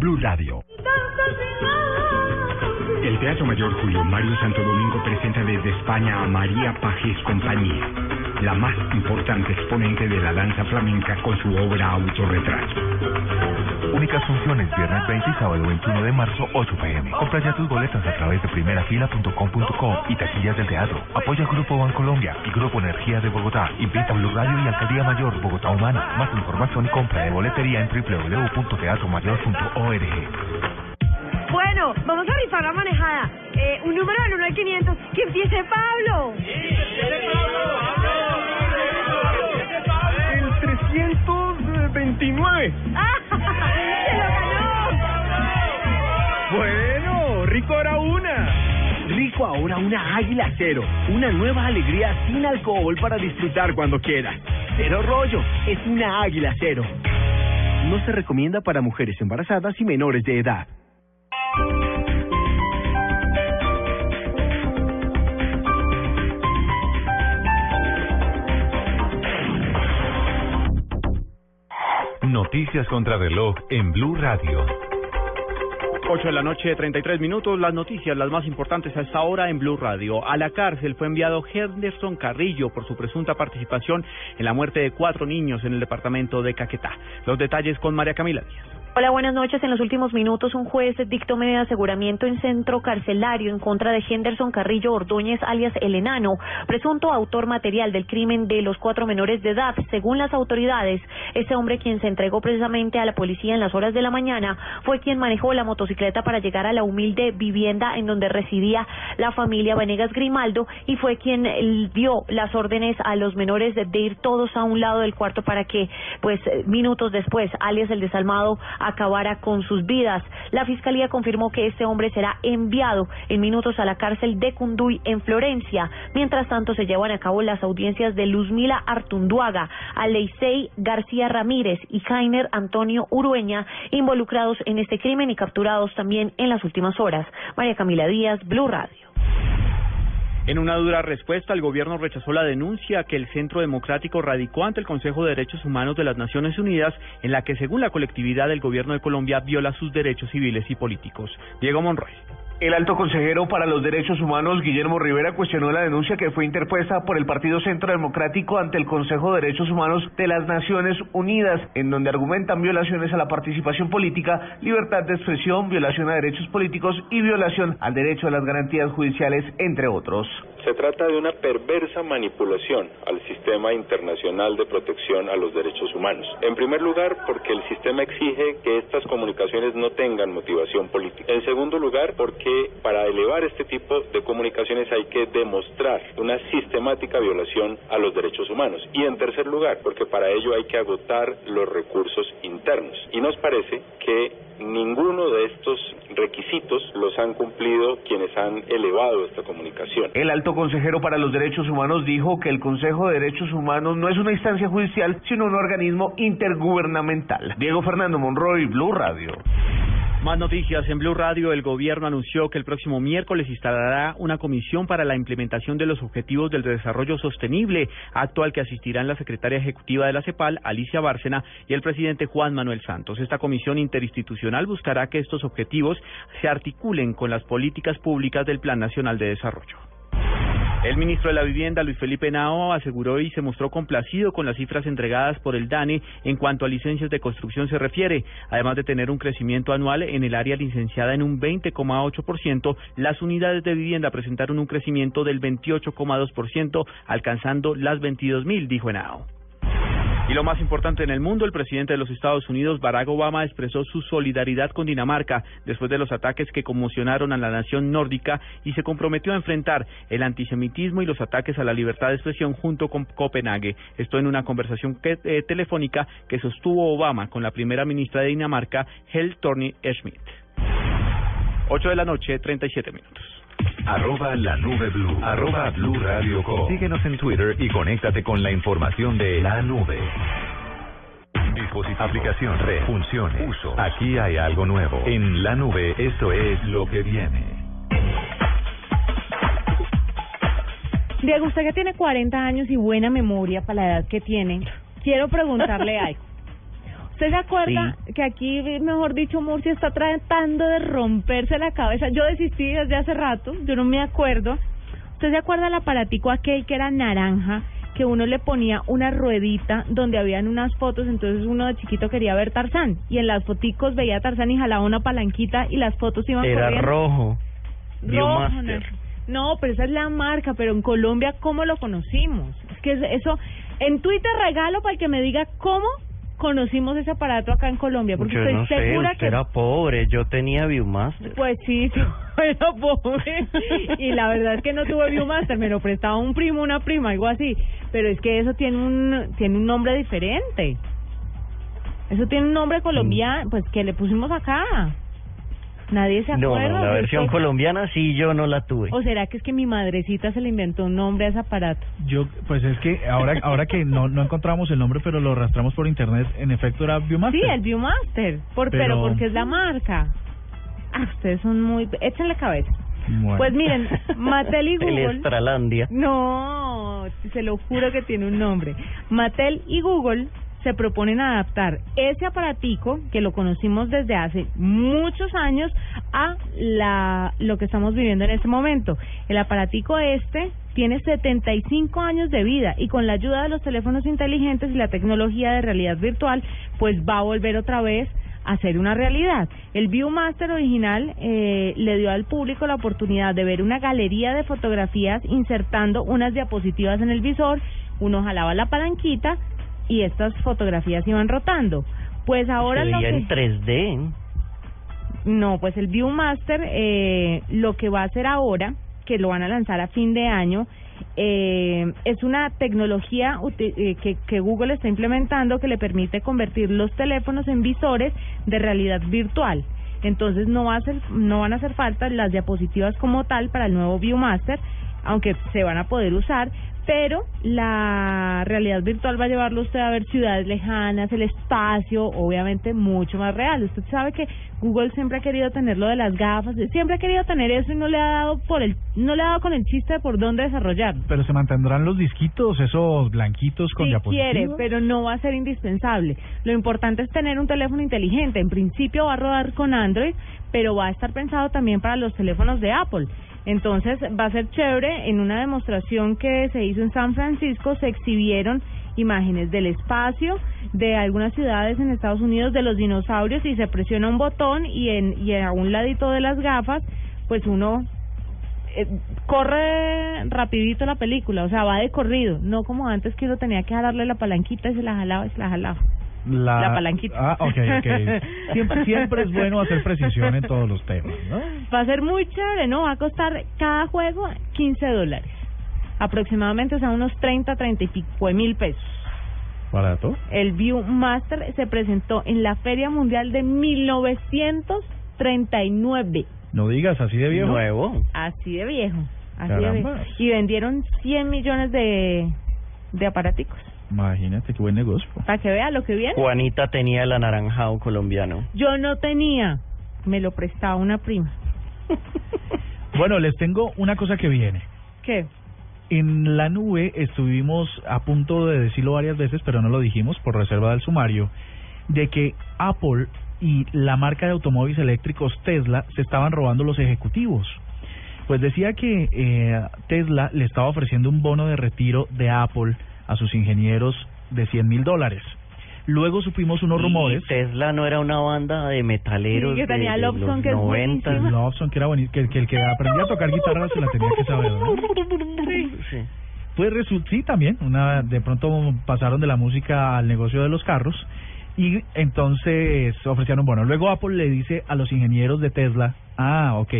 Blue Radio. El Teatro Mayor Julio Mario Santo Domingo presenta desde España a María Pajes Compañía, la más importante exponente de la danza flamenca con su obra Autorretrato. Únicas funciones viernes 20 y sábado 21 de marzo 8 pm. Compra ya tus boletas a través de primerafila.com.co y taquillas del teatro. Apoya Grupo Bancolombia y Grupo Energía de Bogotá. Invita Blue Radio y Alcaldía Mayor Bogotá Humana. Más información y compra de boletería en www.teatromayor.org. Bueno, vamos a rifar la manejada. Eh, un número del 1 al 500. ¡Que empiece Pablo! El 329. ¡Se lo ganó! Bueno, rico ahora una. Rico ahora una águila cero. Una nueva alegría sin alcohol para disfrutar cuando quieras. Cero rollo. Es una águila cero. No se recomienda para mujeres embarazadas y menores de edad. Noticias contra reloj en Blue Radio. 8 de la noche, 33 minutos. Las noticias, las más importantes a esta hora en Blue Radio. A la cárcel fue enviado Henderson Carrillo por su presunta participación en la muerte de cuatro niños en el departamento de Caquetá. Los detalles con María Camila Díaz. Hola, buenas noches. En los últimos minutos, un juez dictó medida de aseguramiento en centro carcelario en contra de Henderson Carrillo Ordóñez, alias El Enano, presunto autor material del crimen de los cuatro menores de edad. Según las autoridades, este hombre, quien se entregó precisamente a la policía en las horas de la mañana, fue quien manejó la motocicleta para llegar a la humilde vivienda en donde residía la familia Vanegas Grimaldo y fue quien dio las órdenes a los menores de ir todos a un lado del cuarto para que, pues, minutos después, alias el desalmado, acabara con sus vidas. La fiscalía confirmó que este hombre será enviado en minutos a la cárcel de Cunduy en Florencia. Mientras tanto, se llevan a cabo las audiencias de Luzmila Artunduaga, Aleisei García Ramírez y Jainer Antonio Urueña, involucrados en este crimen y capturados también en las últimas horas. María Camila Díaz, Blue Radio. En una dura respuesta, el gobierno rechazó la denuncia que el Centro Democrático radicó ante el Consejo de Derechos Humanos de las Naciones Unidas, en la que, según la colectividad, el gobierno de Colombia viola sus derechos civiles y políticos. Diego Monroy. El alto consejero para los derechos humanos, Guillermo Rivera, cuestionó la denuncia que fue interpuesta por el Partido Centro Democrático ante el Consejo de Derechos Humanos de las Naciones Unidas, en donde argumentan violaciones a la participación política, libertad de expresión, violación a derechos políticos y violación al derecho a las garantías judiciales, entre otros. Se trata de una perversa manipulación al sistema internacional de protección a los derechos humanos. En primer lugar, porque el sistema exige que estas comunicaciones no tengan motivación política. En segundo lugar, porque para elevar este tipo de comunicaciones hay que demostrar una sistemática violación a los derechos humanos. Y en tercer lugar, porque para ello hay que agotar los recursos internos. Y nos parece que ninguno de estos requisitos los han cumplido quienes han elevado esta comunicación. El alto consejero para los derechos humanos dijo que el Consejo de Derechos Humanos no es una instancia judicial, sino un organismo intergubernamental. Diego Fernando Monroy, Blue Radio. Más noticias en Blue Radio. El gobierno anunció que el próximo miércoles instalará una comisión para la implementación de los objetivos del desarrollo sostenible, acto al que asistirán la secretaria ejecutiva de la CEPAL, Alicia Bárcena, y el presidente Juan Manuel Santos. Esta comisión interinstitucional buscará que estos objetivos se articulen con las políticas públicas del Plan Nacional de Desarrollo. El ministro de la Vivienda, Luis Felipe Nao, aseguró y se mostró complacido con las cifras entregadas por el DANE en cuanto a licencias de construcción se refiere. Además de tener un crecimiento anual en el área licenciada en un 20,8%, las unidades de vivienda presentaron un crecimiento del 28,2%, alcanzando las 22 mil, dijo Nao. Y lo más importante en el mundo, el presidente de los Estados Unidos, Barack Obama, expresó su solidaridad con Dinamarca después de los ataques que conmocionaron a la nación nórdica y se comprometió a enfrentar el antisemitismo y los ataques a la libertad de expresión junto con Copenhague. Esto en una conversación eh, telefónica que sostuvo Obama con la primera ministra de Dinamarca, Hel Thorny Schmidt. 8 de la noche, 37 minutos. Arroba la nube blue. Arroba blue radio com. Síguenos en Twitter y conéctate con la información de la nube. Dispositivo, aplicación, red, funciones, uso. Aquí hay algo nuevo. En la nube, esto es lo que viene. Diego, usted que tiene 40 años y buena memoria para la edad que tiene, quiero preguntarle algo. ¿Usted se acuerda que aquí, mejor dicho, Murcia está tratando de romperse la cabeza? Yo desistí desde hace rato, yo no me acuerdo. ¿Usted se acuerda del aparatico aquel que era naranja, que uno le ponía una ruedita donde habían unas fotos, entonces uno de chiquito quería ver Tarzán, y en las foticos veía a Tarzán y jalaba una palanquita y las fotos iban Era corriendo? rojo. Rojo. No, pero esa es la marca, pero en Colombia, ¿cómo lo conocimos? Es que es- eso, en Twitter regalo para el que me diga cómo conocimos ese aparato acá en Colombia, porque Yo estoy no sé, segura usted que... era pobre, yo tenía Viewmaster. Pues sí, yo era pobre y la verdad es que no tuve Viewmaster, me lo prestaba un primo, una prima, algo así, pero es que eso tiene un tiene un nombre diferente. Eso tiene un nombre colombiano, pues que le pusimos acá. Nadie se No, acuerda. no, la de versión colombiana sí yo no la tuve. ¿O será que es que mi madrecita se le inventó un nombre a ese aparato? Yo, pues es que ahora ahora que no no encontramos el nombre, pero lo arrastramos por internet, en efecto era Viewmaster. Sí, el Viewmaster, por, pero, Pero- porque es la marca. Ah, ustedes son muy... Échenle cabeza. Bueno. Pues miren, Mattel y El Google... Estralandia. No, se lo juro que tiene un nombre. Mattel y Google se proponen adaptar ese aparatico que lo conocimos desde hace muchos años a la lo que estamos viviendo en este momento. El aparatico este tiene 75 años de vida y con la ayuda de los teléfonos inteligentes y la tecnología de realidad virtual, pues va a volver otra vez a ser una realidad. El Viewmaster original eh, le dio al público la oportunidad de ver una galería de fotografías insertando unas diapositivas en el visor, uno jalaba la palanquita y estas fotografías iban rotando. Pues ahora Se lo que... en 3D. No, pues el Viewmaster eh, lo que va a hacer ahora, que lo van a lanzar a fin de año, eh, es una tecnología eh, que, que Google está implementando que le permite convertir los teléfonos en visores de realidad virtual. Entonces no va a hacer, no van a hacer falta las diapositivas como tal para el nuevo Viewmaster, aunque se van a poder usar, pero la realidad virtual va a llevarlo usted a ver ciudades lejanas, el espacio, obviamente mucho más real. Usted sabe que Google siempre ha querido tener lo de las gafas, siempre ha querido tener eso y no le ha dado por el no le ha dado con el chiste de por dónde desarrollarlo. Pero se mantendrán los disquitos, esos blanquitos con Si diapositivas. quiere, pero no va a ser indispensable. Lo importante es tener un teléfono inteligente. En principio va a rodar con Android, pero va a estar pensado también para los teléfonos de Apple. Entonces va a ser chévere. En una demostración que se hizo en San Francisco se exhibieron imágenes del espacio, de algunas ciudades en Estados Unidos, de los dinosaurios y se presiona un botón y en y a un ladito de las gafas, pues uno eh, corre rapidito la película, o sea, va de corrido, no como antes que uno tenía que jalarle la palanquita y se la jalaba y se la jalaba. La, La palanquita. Ah, ok, ok. Siempre, siempre es bueno hacer precisión en todos los temas, ¿no? Va a ser muy chévere, ¿no? Va a costar cada juego 15 dólares. Aproximadamente, o sea, unos 30, 30 y pico de mil pesos. ¿Barato? El Viewmaster se presentó en la Feria Mundial de 1939. No digas así de viejo. Nuevo. Así de viejo. Así de viejo. Y vendieron 100 millones de, de aparaticos. Imagínate qué buen negocio. Para que vea lo que viene. Juanita tenía el anaranjado colombiano. Yo no tenía. Me lo prestaba una prima. Bueno, les tengo una cosa que viene. ¿Qué? En la nube estuvimos a punto de decirlo varias veces, pero no lo dijimos por reserva del sumario, de que Apple y la marca de automóviles eléctricos Tesla se estaban robando los ejecutivos. Pues decía que eh, Tesla le estaba ofreciendo un bono de retiro de Apple a sus ingenieros de 100 mil dólares. Luego supimos unos Y rumores. Tesla no era una banda de metaleros Sí, que de, tenía de Love los que es 90. buenísima. Lobson, que era bonito, que, que el que aprendía a tocar guitarra se la tenía que saber, ¿no? Sí. Pues resulta, sí, también, una, de pronto pasaron de la música al negocio de los carros y entonces ofrecieron, bueno, luego Apple le dice a los ingenieros de Tesla, ah, ok,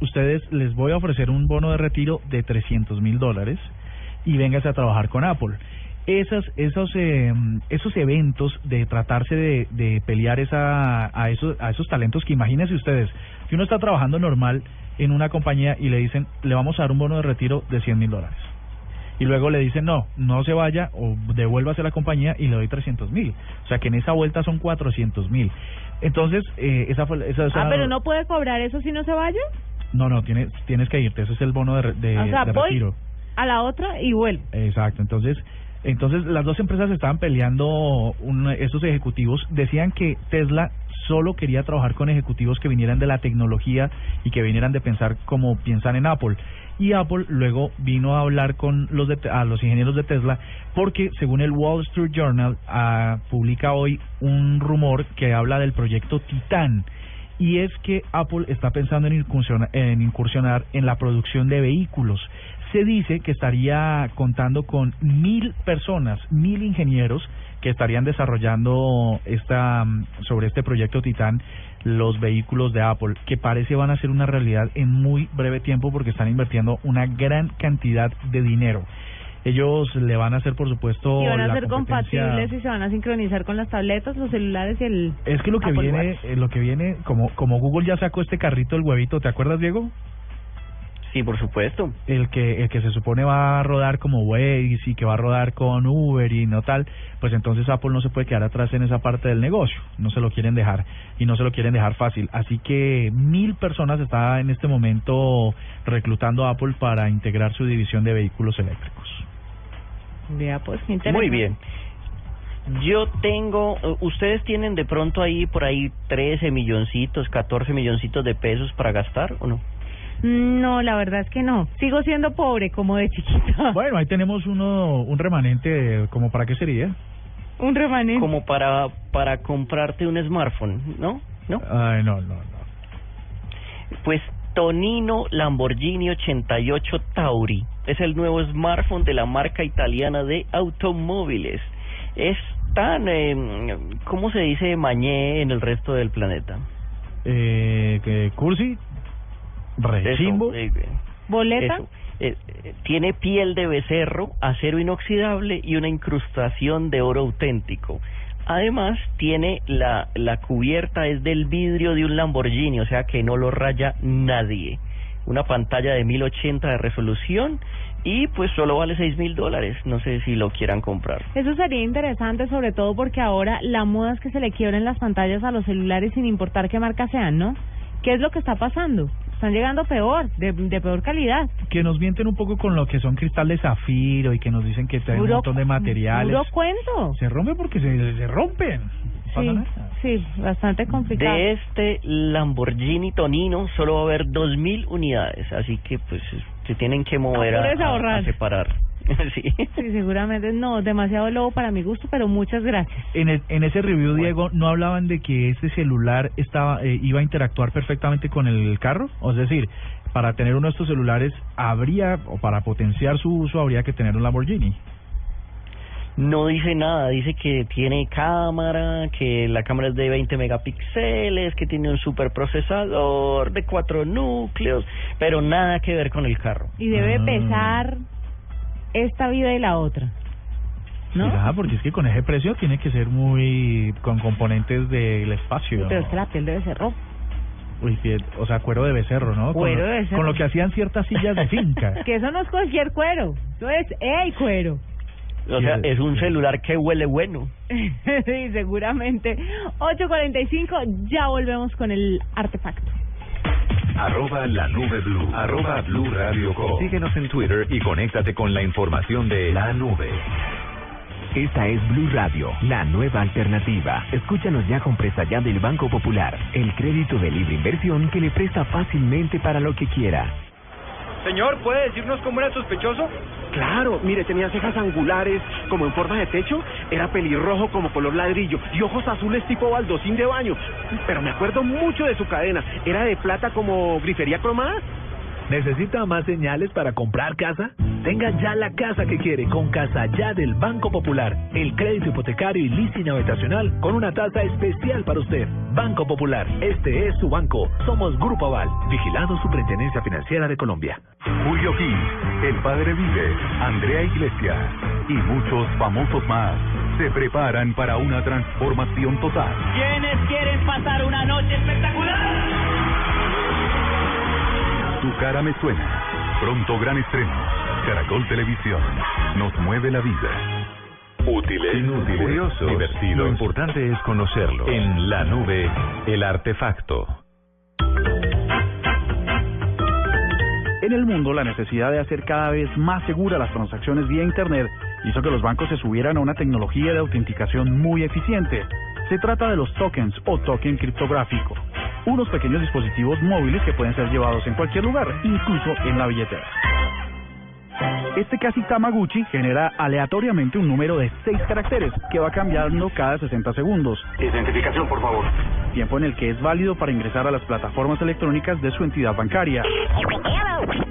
ustedes les voy a ofrecer un bono de retiro de 300 mil dólares y véngase a trabajar con Apple. Esas, esos, eh, esos eventos de tratarse de, de pelear esa, a, esos, a esos talentos que imagínense ustedes, que uno está trabajando normal en una compañía y le dicen, le vamos a dar un bono de retiro de 100 mil dólares y luego le dicen no, no se vaya o devuélvase a la compañía y le doy 300 mil. O sea que en esa vuelta son 400 mil. Entonces, eh, esa fue esa, esa- Ah, pero no puede cobrar eso si no se vaya. No, no, tienes, tienes que irte, ese es el bono de, de, o sea, de voy retiro. A la otra y vuelvo. Exacto, entonces, entonces las dos empresas estaban peleando, un, esos ejecutivos decían que Tesla solo quería trabajar con ejecutivos que vinieran de la tecnología y que vinieran de pensar como piensan en Apple. Y Apple luego vino a hablar con los de, a los ingenieros de Tesla porque según el Wall Street Journal ah, publica hoy un rumor que habla del proyecto Titan y es que Apple está pensando en incursionar, en incursionar en la producción de vehículos. Se dice que estaría contando con mil personas, mil ingenieros que estarían desarrollando esta mm, sobre este proyecto Titán los vehículos de Apple, que parece van a ser una realidad en muy breve tiempo porque están invirtiendo una gran cantidad de dinero. Ellos le van a hacer, por supuesto, Y van a la ser competencia- compatibles y se van a sincronizar con las tabletas, los celulares y el. Es que lo que Apple viene, Watch. eh, lo que viene, como como Google ya sacó este carrito el huevito, ¿te acuerdas, Diego? Sí, por supuesto. El que el que se supone va a rodar como Waze y que va a rodar con Uber y no tal, pues entonces Apple no se puede quedar atrás en esa parte del negocio, no se lo quieren dejar y no se lo quieren dejar fácil. Así que mil personas está en este momento reclutando a Apple para integrar su división de vehículos eléctricos. Vea, pues. Muy bien. Yo tengo, ustedes tienen de pronto ahí por ahí 13 milloncitos, 14 milloncitos de pesos para gastar o no? No, la verdad es que no. Sigo siendo pobre como de chiquita. Bueno, ahí tenemos uno un remanente, como para qué sería? Un remanente. Como para para comprarte un smartphone, ¿no? ¿No? Ay, no, no, no. Pues Tonino Lamborghini 88 Tauri es el nuevo smartphone de la marca italiana de automóviles. Es tan, eh, ¿cómo se dice mañé en el resto del planeta? Eh, que Cursi, Rechimbo. Eso, eh, ¿Boleta? Eso. Eh, eh, tiene piel de becerro, acero inoxidable y una incrustación de oro auténtico. Además, tiene la, la cubierta es del vidrio de un Lamborghini, o sea que no lo raya nadie. Una pantalla de 1080 de resolución y pues solo vale seis mil dólares. No sé si lo quieran comprar. Eso sería interesante, sobre todo porque ahora la moda es que se le quiebren las pantallas a los celulares sin importar qué marca sean, ¿no? ¿Qué es lo que está pasando? Están llegando peor, de, de peor calidad. que nos mienten un poco con lo que son cristales zafiro y que nos dicen que traen un montón de materiales. Puro cuento. Se rompen porque se, se rompen. Sí, sí, bastante complicado. De este Lamborghini Tonino solo va a haber dos mil unidades, así que pues se tienen que mover a, a a- separar. sí. Sí, seguramente no, demasiado lobo para mi gusto, pero muchas gracias. En, el- en ese review, Diego, ¿no hablaban de que este celular estaba eh, iba a interactuar perfectamente con el carro? O es decir, para tener uno de estos celulares, habría, o para potenciar su uso, habría que tener un Lamborghini. No dice nada, dice que tiene cámara, que la cámara es de 20 megapíxeles, que tiene un superprocesador de cuatro núcleos, pero nada que ver con el carro. Y debe Ah. pesar esta vida y la otra. ¿No? Será, porque es que con ese precio tiene que ser muy con componentes del espacio. Pero es que la piel debe ser roja. Uy, piel- o sea, cuero de becerro, ¿no? Cuero de becerro. Con lo que hacían ciertas sillas de finca. Que eso no es cualquier cuero, eso es el cuero. O sea, es un celular que huele bueno. sí, seguramente. 8.45, ya volvemos con el artefacto. Arroba la nube blue. Arroba blue radio com. Síguenos en Twitter y conéctate con la información de la nube. Esta es Blue Radio, la nueva alternativa. Escúchanos ya con presta ya del Banco Popular, el crédito de libre inversión que le presta fácilmente para lo que quiera. Señor, ¿puede decirnos cómo era el sospechoso? Claro, mire, tenía cejas angulares como en forma de techo, era pelirrojo como color ladrillo y ojos azules tipo baldocín de baño. Pero me acuerdo mucho de su cadena, era de plata como grifería cromada. ¿Necesita más señales para comprar casa? Tenga ya la casa que quiere con Casa Ya del Banco Popular. El crédito hipotecario y leasing habitacional con una tasa especial para usted. Banco Popular, este es su banco. Somos Grupo Aval, vigilado Superintendencia Financiera de Colombia. Julio Gil, El Padre Vive, Andrea Iglesias y muchos famosos más se preparan para una transformación total. ¿Quiénes quieren pasar una noche espectacular? Tu cara me suena. Pronto gran estreno. Caracol Televisión. Nos mueve la vida. Útiles, inútiles, curiosos, divertidos. Lo importante es conocerlo. En la nube, el artefacto. En el mundo, la necesidad de hacer cada vez más seguras las transacciones vía Internet hizo que los bancos se subieran a una tecnología de autenticación muy eficiente. Se trata de los tokens o token criptográfico, unos pequeños dispositivos móviles que pueden ser llevados en cualquier lugar, incluso en la billetera. Este casi Tamaguchi genera aleatoriamente un número de 6 caracteres que va cambiando cada 60 segundos. Identificación, por favor. Tiempo en el que es válido para ingresar a las plataformas electrónicas de su entidad bancaria.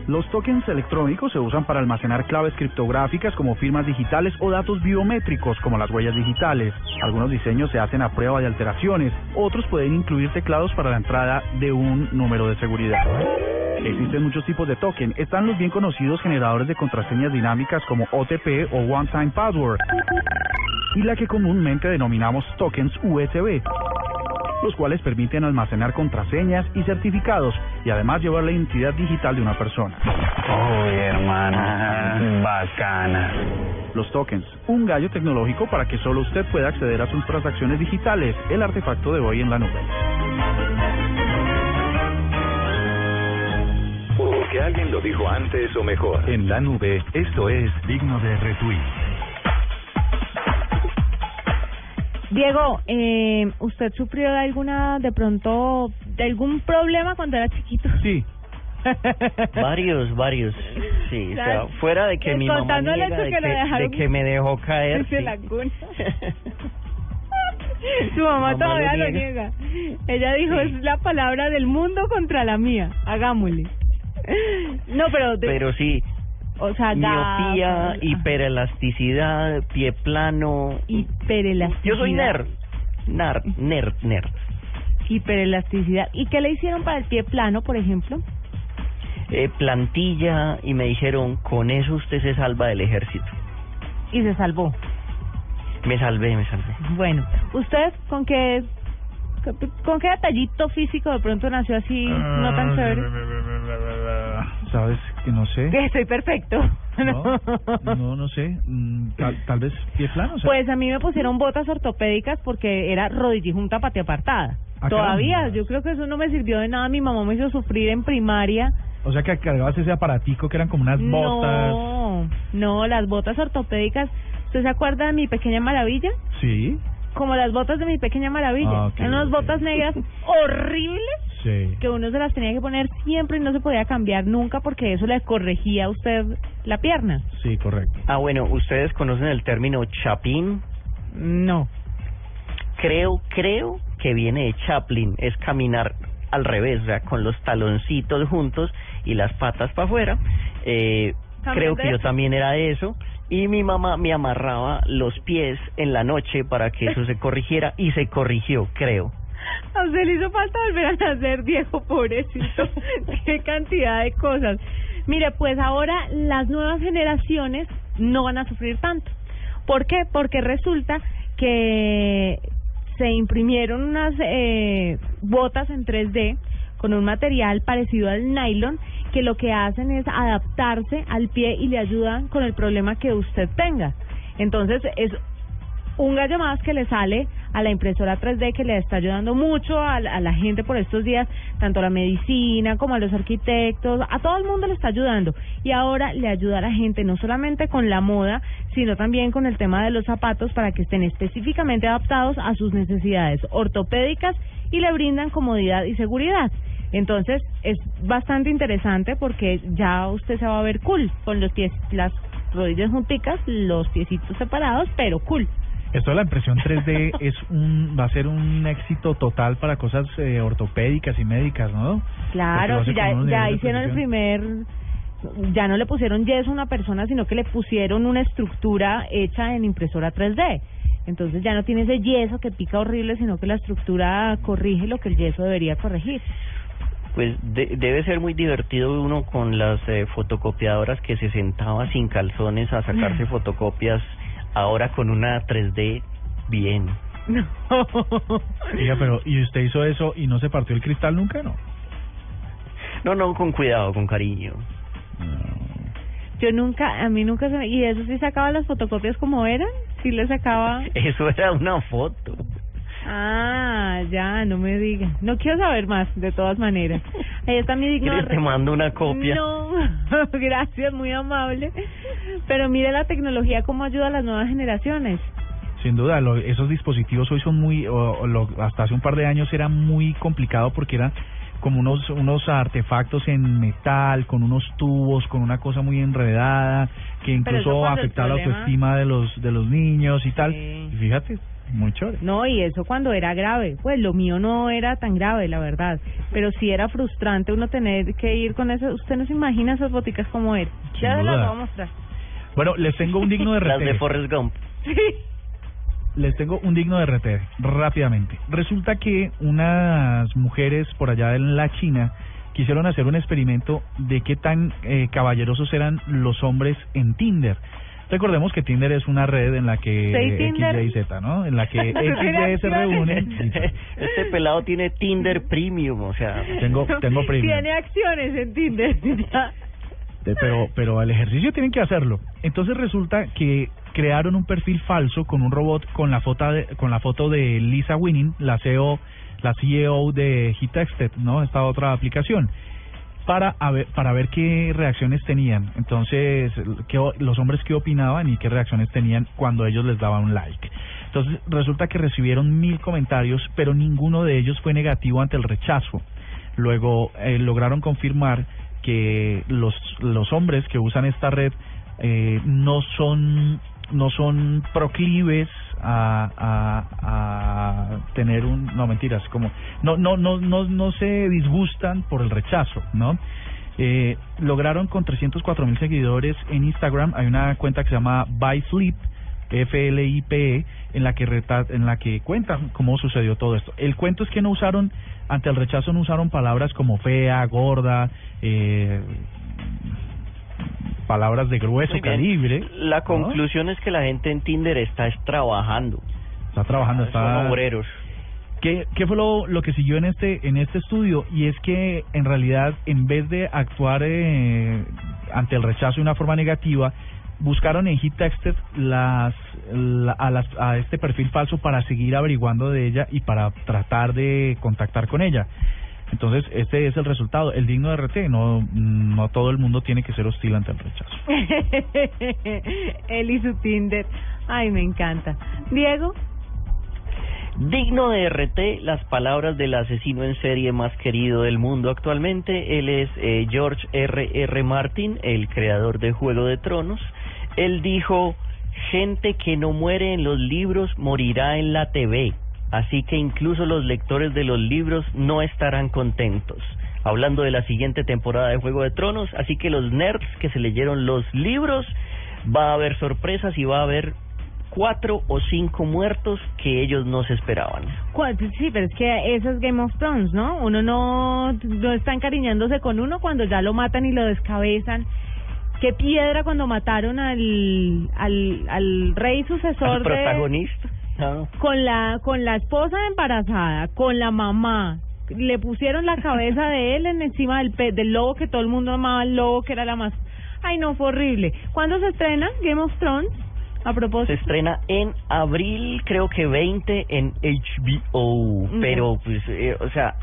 Los tokens electrónicos se usan para almacenar claves criptográficas como firmas digitales o datos biométricos como las huellas digitales. Algunos diseños se hacen a prueba de alteraciones, otros pueden incluir teclados para la entrada de un número de seguridad. Existen muchos tipos de token. Están los bien conocidos generadores de contraseñas dinámicas como OTP o One Time Password y la que comúnmente denominamos tokens USB los cuales permiten almacenar contraseñas y certificados y además llevar la identidad digital de una persona. Uy, hermana, bacana. Los tokens, un gallo tecnológico para que solo usted pueda acceder a sus transacciones digitales, el artefacto de hoy en la nube. Porque alguien lo dijo antes o mejor. En la nube, esto es digno de retweet. Diego, eh, ¿usted sufrió de alguna, de pronto, de algún problema cuando era chiquito? Sí. varios, varios. Sí, o sea, fuera de que mi mamá niega de que que, lo dejaron de que me dejó caer. sí. la cuna. Su mamá Mamá todavía lo lo niega. niega. Ella dijo, es la palabra del mundo contra la mía. Hagámosle. No, pero... de- Pero sí, o sea, miopía, hiperelasticidad, pie plano. hiperelasticidad. Yo soy nerd. Nerd, nerd, nerd. Hiperelasticidad. ¿Y qué le hicieron para el pie plano, por ejemplo? Eh, plantilla y me dijeron, con eso usted se salva del ejército. Y se salvó. Me salvé, me salvé. Bueno, ¿usted con qué, con qué detallito físico de pronto nació así, no tan chévere? ¿Sabes que no sé? Estoy perfecto. No, no, no sé. Mm, Tal, tal vez pie plano. o sea, Pues a mí me pusieron botas ortopédicas porque era rodillejunta pate apartada. Ah, Todavía, caramba. yo creo que eso no me sirvió de nada. Mi mamá me hizo sufrir en primaria. O sea que cargabas ese aparatico que eran como unas botas. No, no, las botas ortopédicas. ¿Usted se acuerda de mi pequeña maravilla? Sí, Como las botas de mi pequeña maravilla. Ah, Eran unas botas negras horribles sí. que uno se las tenía que poner siempre y no se podía cambiar nunca porque eso le corregía a usted la pierna. Sí, correcto. Ah, bueno, ¿ustedes conocen el término chapín? No. Creo, creo que viene de Chaplin, es caminar al revés, o sea, con los taloncitos juntos y las patas para afuera. Eh, ¿También creo que yo también era de eso. Y mi mamá me amarraba los pies en la noche para que eso se corrigiera y se corrigió, creo. A usted le hizo falta volver a nacer, viejo, pobrecito. Qué cantidad de cosas. Mire, pues ahora las nuevas generaciones no van a sufrir tanto. ¿Por qué? Porque resulta que se imprimieron unas eh, botas en 3D con un material parecido al nylon que lo que hacen es adaptarse al pie y le ayudan con el problema que usted tenga. Entonces es un gallo más que le sale a la impresora 3D que le está ayudando mucho a, la- a la gente por estos días, tanto a la medicina como a los arquitectos, a todo el mundo le está ayudando. Y ahora le ayuda a la gente no solamente con la moda, sino también con el tema de los zapatos para que estén específicamente adaptados a sus necesidades ortopédicas y le brindan comodidad y seguridad. Entonces es bastante interesante porque ya usted se va a ver cool con los pies, las rodillas junticas, los piecitos separados, pero cool. Esto de la impresión 3D es un va a ser un éxito total para cosas eh, ortopédicas y médicas, ¿no? Claro, ya, hicieron el primer, ya no le pusieron yeso a una persona, sino que le pusieron una estructura hecha en impresora 3D. Entonces ya no tiene ese yeso que pica horrible, sino que la estructura corrige lo que el yeso debería corregir. Pues de- debe ser muy divertido uno con las eh, fotocopiadoras que se sentaba sin calzones a sacarse fotocopias, ahora con una 3D bien. Oiga, pero ¿y usted hizo eso y no se partió el cristal nunca, no? No, no, con cuidado, con cariño. Yo nunca, a mí nunca se me... ¿Y eso sí sacaba las fotocopias como eran? ¿Sí le sacaba? Eso era una foto. Ah, ya, no me diga. No quiero saber más, de todas maneras. Ahí está mi digno... ¿Quieres te mando una copia? No, gracias, muy amable. Pero mire la tecnología cómo ayuda a las nuevas generaciones. Sin duda, lo- esos dispositivos hoy son muy, o- o lo- hasta hace un par de años era muy complicado porque eran como unos unos artefactos en metal, con unos tubos, con una cosa muy enredada, que incluso afectaba la autoestima de los de los niños y tal. Y fíjate, muy chévere. No, y eso cuando era grave. Pues lo mío no era tan grave, la verdad. Pero sí era frustrante uno tener que ir con eso. Usted no se imagina esas boticas como. Sin Ya se las voy a mostrar. Bueno, les tengo un digno de Las de RT. Forrest Gump. Les tengo un digno de RT, rápidamente. Resulta que unas mujeres por allá en la China quisieron hacer un experimento de qué tan eh, caballerosos eran los hombres en Tinder. Recordemos que Tinder es una red en la que Sí, X. Y, Z, ¿no? En la que X, Y se reúnen. Este pelado tiene Tinder Premium, o sea... Tengo, tengo premium. Tiene acciones en Tinder. ya. Eh, pero pero el ejercicio tienen que hacerlo. Entonces resulta que crearon un perfil falso con un robot con la foto de, con la foto de Lisa Winning, la CEO la CEO de Hitexted, ¿no? Esta otra aplicación para a ver, para ver qué reacciones tenían. Entonces, qué, los hombres qué opinaban y qué reacciones tenían cuando ellos les daban un like. Entonces, resulta que recibieron mil comentarios, pero ninguno de ellos fue negativo ante el rechazo. Luego eh, lograron confirmar que los los hombres que usan esta red eh, no son no son proclives a, a, tener un no mentiras como no no no no no se disgustan por el rechazo no eh, lograron con 304 mil seguidores en Instagram hay una cuenta que se llama By Sleep FLIPE en la que en la que cuentan cómo sucedió todo esto. El cuento es que no usaron ante el rechazo no usaron palabras como fea, gorda, eh, palabras de grueso calibre. La ¿no? conclusión es que la gente en Tinder está es trabajando. Está trabajando, está Son obreros. ¿Qué, qué fue lo, lo que siguió en este en este estudio? Y es que en realidad en vez de actuar eh, ante el rechazo de una forma negativa, buscaron en HitTexted las, la- a, las, a este perfil falso para seguir averiguando de ella y para tratar de contactar con ella. Entonces, este es el resultado, el digno de RT. No, no todo el mundo tiene que ser hostil ante el rechazo. Él y su Tinder. Ay, me encanta. Diego. Digno de RT, las palabras del asesino en serie más querido del mundo actualmente. Él es eh, George R. R. Martin, el creador de Juego de Tronos. Él dijo, gente que no muere en los libros morirá en la TV. Así que incluso los lectores de los libros no estarán contentos. Hablando de la siguiente temporada de Juego de Tronos, así que los nerds que se leyeron los libros, va a haber sorpresas y va a haber cuatro o cinco muertos que ellos no se esperaban. Sí, pero es que eso es Game of Thrones, ¿no? Uno no, no está encariñándose con uno cuando ya lo matan y lo descabezan. Qué piedra cuando mataron al, al, al rey sucesor Al de... con la con la esposa embarazada, con la mamá, le pusieron la cabeza de él en encima del pe del lobo que todo el mundo amaba, el lobo que era la más Ay, no, fue horrible. ¿Cuándo se estrena Game of Thrones? A Se propósito. estrena en abril, creo que 20 en HBO, pero pues, eh, o sea,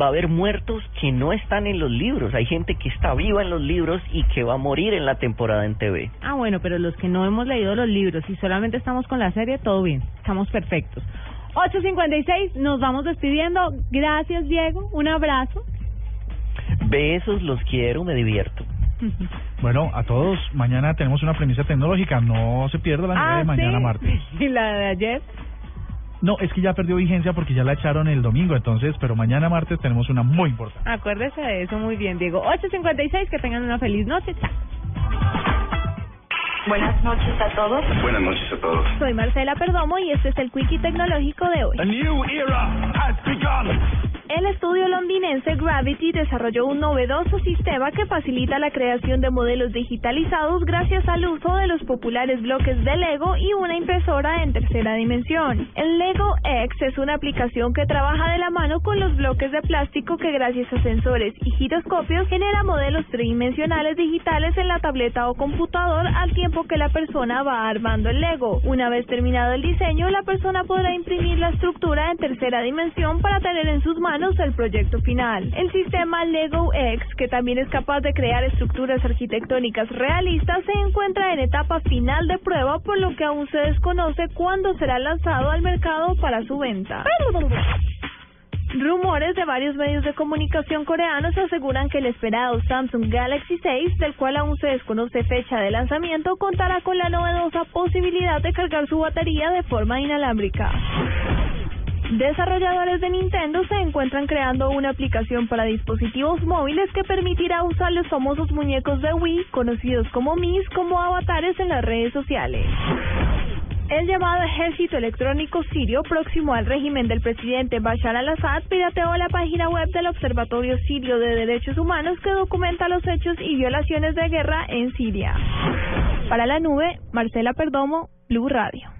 va a haber muertos que no están en los libros. Hay gente que está viva en los libros y que va a morir en la temporada en TV. Ah, bueno, pero los que no hemos leído los libros y solamente estamos con la serie, todo bien. Estamos perfectos. 8.56, nos vamos despidiendo. Gracias, Diego. Un abrazo. Besos, los quiero, me divierto. Bueno, a todos, mañana tenemos una premisa tecnológica, no se pierda la Ah, de mañana ¿sí? martes. ¿Y la de ayer? No, es que ya perdió vigencia porque ya la echaron el domingo, entonces, pero mañana martes tenemos una muy importante. Acuérdese de eso muy bien, Diego. 8.56, que tengan una feliz noche. Chao. Buenas noches a todos. Buenas noches a todos. Soy Marcela Perdomo y este es el Quickie Tecnológico de hoy. A new era londinense Gravity desarrolló un novedoso sistema que facilita la creación de modelos digitalizados gracias al uso de los populares bloques de Lego y una impresora en tercera dimensión. El Lego X es una aplicación que trabaja de la mano con los bloques de plástico que gracias a sensores y giroscopios genera modelos tridimensionales digitales en la tableta o computador al tiempo que la persona va armando el Lego. Una vez terminado el diseño, la persona podrá imprimir la estructura en tercera dimensión para tener en sus manos el proyecto El sistema Lego X, que también es capaz de crear estructuras arquitectónicas realistas, se encuentra en etapa final de prueba, por lo que aún se desconoce cuándo será lanzado al mercado para su venta. Rumores de varios medios de comunicación coreanos aseguran que el esperado Samsung Galaxy 6, del cual aún se desconoce fecha de lanzamiento, contará con la novedosa posibilidad de cargar su batería de forma inalámbrica. Desarrolladores de Nintendo se encuentran creando una aplicación para dispositivos móviles que permitirá usar los famosos muñecos de Wii, conocidos como Mis, como avatares en las redes sociales. El llamado ejército electrónico sirio, próximo al régimen del presidente Bashar al-Assad, pirateó la página web del Observatorio Sirio de Derechos Humanos que documenta los hechos y violaciones de guerra en Siria. Para la nube, Marcela Perdomo, Blue Radio.